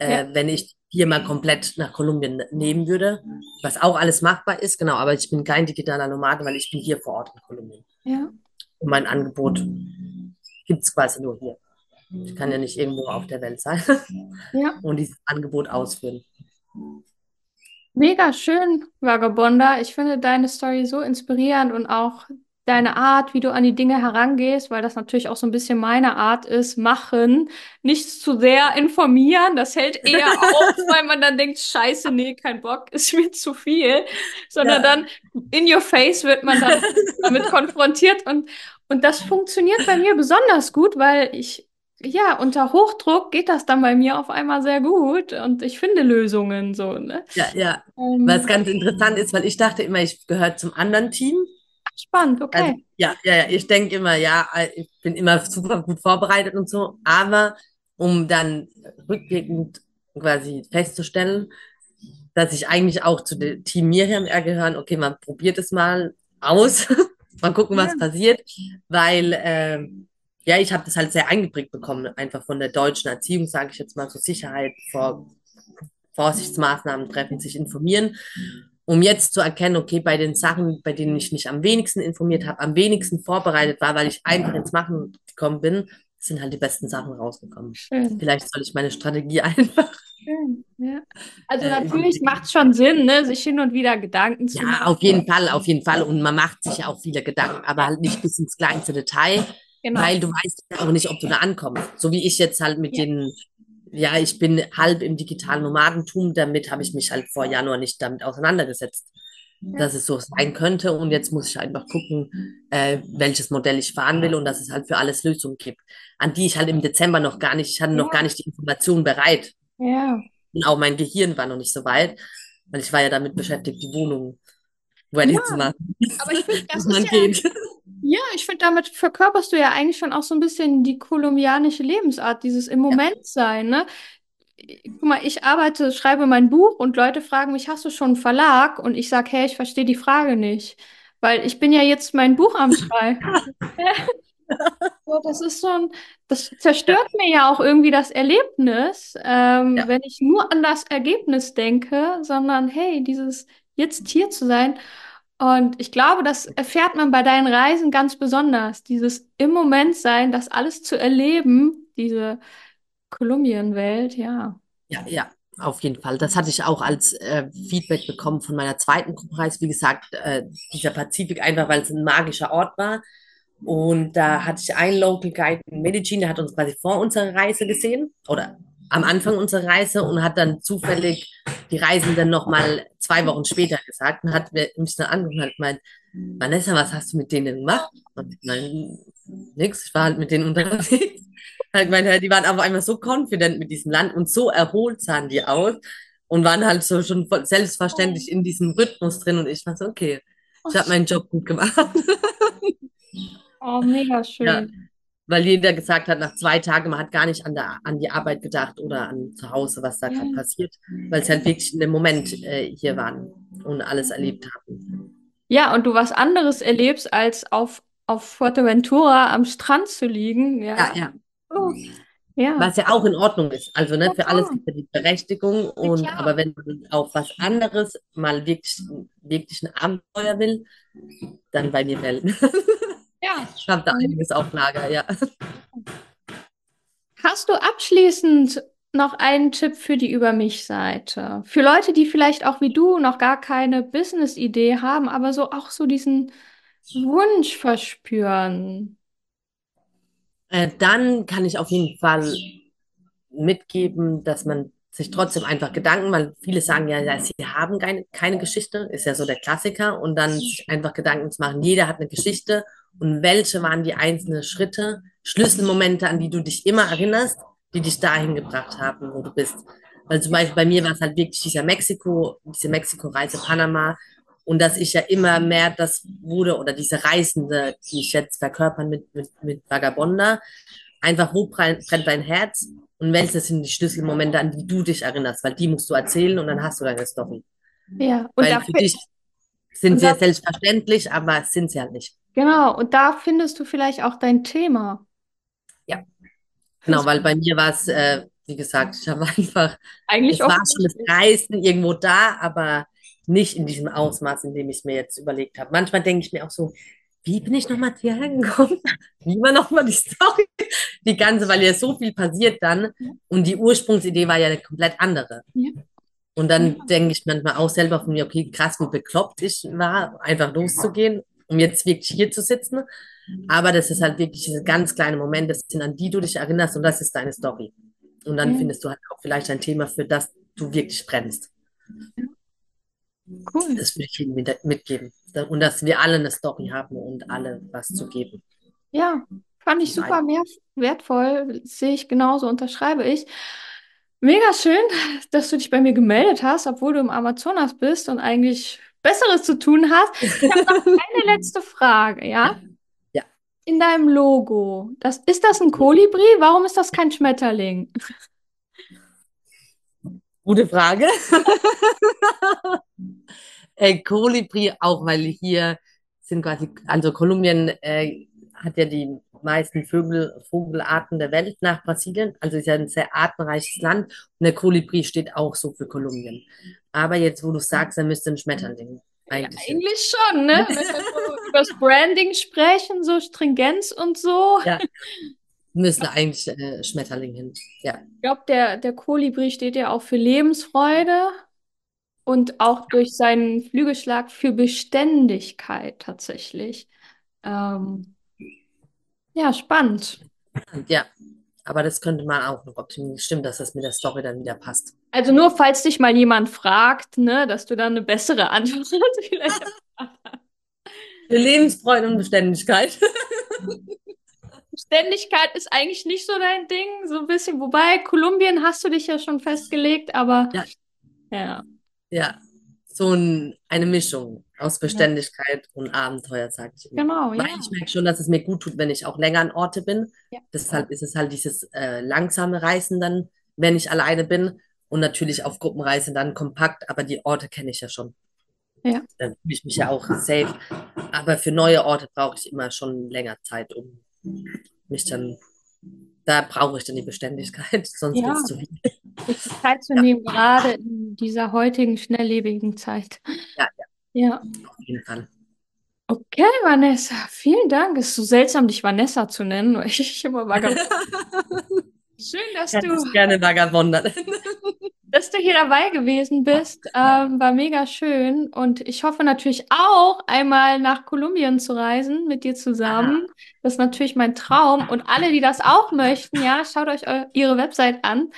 ja, äh, wenn ich hier mal komplett nach Kolumbien nehmen würde? Was auch alles machbar ist, genau, aber ich bin kein digitaler Nomade, weil ich bin hier vor Ort in Kolumbien. ja, Und mein Angebot gibt es quasi nur hier. Ich kann ja nicht irgendwo auf der Welt sein ja. und dieses Angebot ausführen. Mega schön, Vagabonda. Ich finde deine Story so inspirierend und auch deine Art, wie du an die Dinge herangehst, weil das natürlich auch so ein bisschen meine Art ist, machen, nicht zu sehr informieren. Das hält eher auf, weil man dann denkt, Scheiße, nee, kein Bock, ist mir zu viel, sondern Ja, dann in your face wird man dann damit konfrontiert und und das funktioniert bei mir besonders gut, weil ich ja, unter Hochdruck geht das dann bei mir auf einmal sehr gut und ich finde Lösungen so, ne? ja, ja. Was Ähm, ganz interessant ist, weil ich dachte immer, ich gehöre zum anderen Team. Spannend, Also, okay. ja, ja, ja, ich denke immer, ja, ich bin immer super gut vorbereitet und so, aber um dann rückblickend quasi festzustellen, dass ich eigentlich auch zu dem Team Miriam eher gehören, okay, man probiert es mal aus, mal gucken, Ja, was passiert, weil, ähm, ja, ich habe das halt sehr eingeprägt bekommen, einfach von der deutschen Erziehung, sage ich jetzt mal, so Sicherheit vor Vorsichtsmaßnahmen treffen, sich informieren, um jetzt zu erkennen, okay, bei den Sachen, bei denen ich mich am wenigsten informiert habe, am wenigsten vorbereitet war, weil ich einfach ins Machen gekommen bin, sind halt die besten Sachen rausgekommen. schön, Vielleicht soll ich meine Strategie einfach schön. Ja. Also Äh, natürlich macht es schon Sinn, ne, sich hin und wieder Gedanken zu Ja, machen. auf jeden Fall, auf jeden Fall. Und man macht sich auch viele Gedanken, aber halt nicht bis ins kleinste Detail, Genau. weil du weißt ja auch nicht, ob du da ankommst. So wie ich jetzt halt mit Ja. den, ja, ich bin halb im digitalen Nomadentum, damit habe ich mich halt vor Januar nicht damit auseinandergesetzt, Ja. dass es so sein könnte. Und jetzt muss ich einfach gucken, äh, welches Modell ich fahren will und dass es halt für alles Lösungen gibt, an die ich halt im Dezember noch gar nicht, ich hatte noch Ja. gar nicht die Informationen bereit. Ja. Und auch mein Gehirn war noch nicht so weit, weil ich war ja damit beschäftigt, die Wohnung ready Ja, zu machen. Aber ich finde, das ist ja. ja, ich finde, damit verkörperst du ja eigentlich schon auch so ein bisschen die kolumbianische Lebensart, dieses im Moment sein, ne? Guck mal, ich arbeite, schreibe mein Buch und Leute fragen mich, hast du schon einen Verlag? Und ich sage, hey, ich verstehe die Frage nicht, weil ich bin ja jetzt mein Buch am Schreiben. So, das ist so ein, das zerstört mir ja auch irgendwie das Erlebnis, ähm, ja, wenn ich nur an das Ergebnis denke, sondern hey, dieses jetzt hier zu sein. Und ich glaube, das erfährt man bei deinen Reisen ganz besonders, dieses im Moment sein, das alles zu erleben, diese Kolumbienwelt, ja. ja, ja, auf jeden Fall. Das hatte ich auch als äh, Feedback bekommen von meiner zweiten Gruppenreise. Wie gesagt, äh, dieser Pazifik einfach, weil es ein magischer Ort war. Und da hatte ich einen Local Guide in Medellin, der hat uns quasi vor unserer Reise gesehen oder am Anfang unserer Reise und hat dann zufällig die Reisenden nochmal zwei Wochen später gesagt und hat mir- mich dann angerufen und hat gemeint, Vanessa, was hast du mit denen gemacht? Und ich meine, nix, ich war halt mit denen unterwegs. Halt meine, die waren aber einfach so confident mit diesem Land und so erholt sahen die aus und waren halt so schon selbstverständlich in diesem Rhythmus drin und ich war so, okay, ich habe meinen Job gut gemacht. Oh, mega Ja, schön. Weil jeder gesagt hat, nach zwei Tagen, man hat gar nicht an, der, an die Arbeit gedacht oder an zu Hause, was da Ja, gerade passiert, weil es halt wirklich in dem Moment äh, hier waren und alles erlebt haben. Ja, und du was anderes erlebst, als auf, auf Fuerteventura am Strand zu liegen, Ja, ja. ja. Oh, ja, Was ja auch in Ordnung ist. Also ne, für alles gibt es die Berechtigung. Ja, Und klar. aber wenn man auf was anderes mal wirklich, wirklich ein Abenteuer will, dann bei mir melden. Ja. Ich habe da einiges auf Lager, ja. Hast du abschließend noch einen Tipp für die Über mich-Seite? Für Leute, die vielleicht auch wie du noch gar keine Business-Idee haben, aber so auch so diesen Wunsch verspüren. Äh, dann kann ich auf jeden Fall mitgeben, dass man sich trotzdem einfach Gedanken, weil viele sagen ja, ja, sie haben keine, keine Geschichte, ist ja so der Klassiker, und dann sich einfach Gedanken zu machen, jeder hat eine Geschichte und welche waren die einzelnen Schritte, Schlüsselmomente, an die du dich immer erinnerst, die dich dahin gebracht haben, wo du bist. Weil zum Beispiel bei mir war es halt wirklich dieser Mexiko, diese Mexiko-Reise, Panama, und dass ich ja immer mehr das wurde, oder diese Reisende, die ich jetzt verkörpern mit, mit, mit Vagabonda, einfach, wo brennt, dein Herz und welche sind die Schlüsselmomente, an die du dich erinnerst, weil die musst du erzählen und dann hast du deine Story. Ja, und Weil da, für dich sind sie ja selbstverständlich, aber sind sie halt nicht. genau, und da findest du vielleicht auch dein Thema. Ja, genau, weil bei mir war es, äh, wie gesagt, ich habe einfach, eigentlich es war schon das. Reisen irgendwo da, aber nicht in diesem Ausmaß, in dem ich es mir jetzt überlegt habe. Manchmal denke ich mir auch so, wie bin ich nochmal hierher gekommen? Wie war nochmal die Story? Die ganze, weil ja so viel passiert dann Ja, und die Ursprungsidee war ja eine komplett andere. ja, Und ja, dann denke ich manchmal auch selber von mir, okay, krass, wie bekloppt ich war, einfach loszugehen, um jetzt wirklich hier zu sitzen. Aber das ist halt wirklich diese ganz kleinen Momente, sind, an die du dich erinnerst und das ist deine Story. Und dann ja, findest du halt auch vielleicht ein Thema, für das du wirklich brennst. Cool. Das würde ich Ihnen mit, mitgeben. Und dass wir alle eine Story haben und alle was zu geben. Ja, fand ich super wertvoll, sehe ich genauso, unterschreibe ich. Mega schön, dass du dich bei mir gemeldet hast, obwohl du im Amazonas bist und eigentlich Besseres zu tun hast. Ich habe noch eine letzte Frage, ja? Ja, In deinem Logo, das, ist das ein Kolibri? Warum ist das kein Schmetterling? gute Frage. Äh, Kolibri auch, weil hier sind quasi, also Kolumbien äh, hat ja die meisten Vögel, Vogelarten der Welt nach Brasilien. Also ist ja ein sehr artenreiches Land und der Kolibri steht auch so für Kolumbien. Aber jetzt, wo du sagst, er müsste ein Schmetterling Ja, eigentlich hin. eigentlich schon, ne? Wenn wir so über das Branding sprechen, so Stringenz und so. Ja, müssen eigentlich äh, Schmetterlinge hin. Ja. Ich glaube, der, der Kolibri steht ja auch für Lebensfreude und auch durch seinen Flügelschlag für Beständigkeit tatsächlich. Ähm, ja, spannend. Ja, aber das könnte man auch noch optimieren. Stimmt, dass das mit der Story dann wieder passt. Also nur falls dich mal jemand fragt, ne, dass du dann eine bessere Antwort vielleicht Für Lebensfreude und Beständigkeit. Beständigkeit ist eigentlich nicht so dein Ding, so ein bisschen. Wobei, Kolumbien hast du dich ja schon festgelegt, aber Ja, ja. ja. So ein, eine Mischung aus. Beständigkeit und Abenteuer, sage ich immer. Genau, Weil ja. ich merke schon, dass es mir gut tut, wenn ich auch länger an Orte bin. Ja. Deshalb ist es halt dieses äh, langsame Reisen dann, wenn ich alleine bin. Und natürlich auf Gruppenreise dann kompakt, aber die Orte kenne ich ja schon. Ja. Dann fühle ich mich ja auch safe. Aber für neue Orte brauche ich immer schon länger Zeit, um mich dann, da brauche ich dann die Beständigkeit, sonst wird Ja. es zu viel. sich Zeit zu Ja. nehmen, gerade in dieser heutigen schnelllebigen Zeit. Ja, Ja. Auf jeden Fall. Okay, Vanessa, vielen Dank. Es ist so seltsam, dich Vanessa zu nennen, weil ich immer Vagabond. Schön, dass Hätte du, gerne vagabondert. dass du hier dabei gewesen bist. Ähm, war mega schön. Und ich hoffe natürlich auch, einmal nach Kolumbien zu reisen mit dir zusammen. Das ist natürlich mein Traum. Und alle, die das auch möchten, ja, schaut euch eu ihre Website an.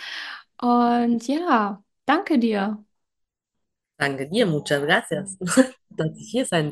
Und ja, danke dir. Danke dir, muchas gracias, dass ich hier sein.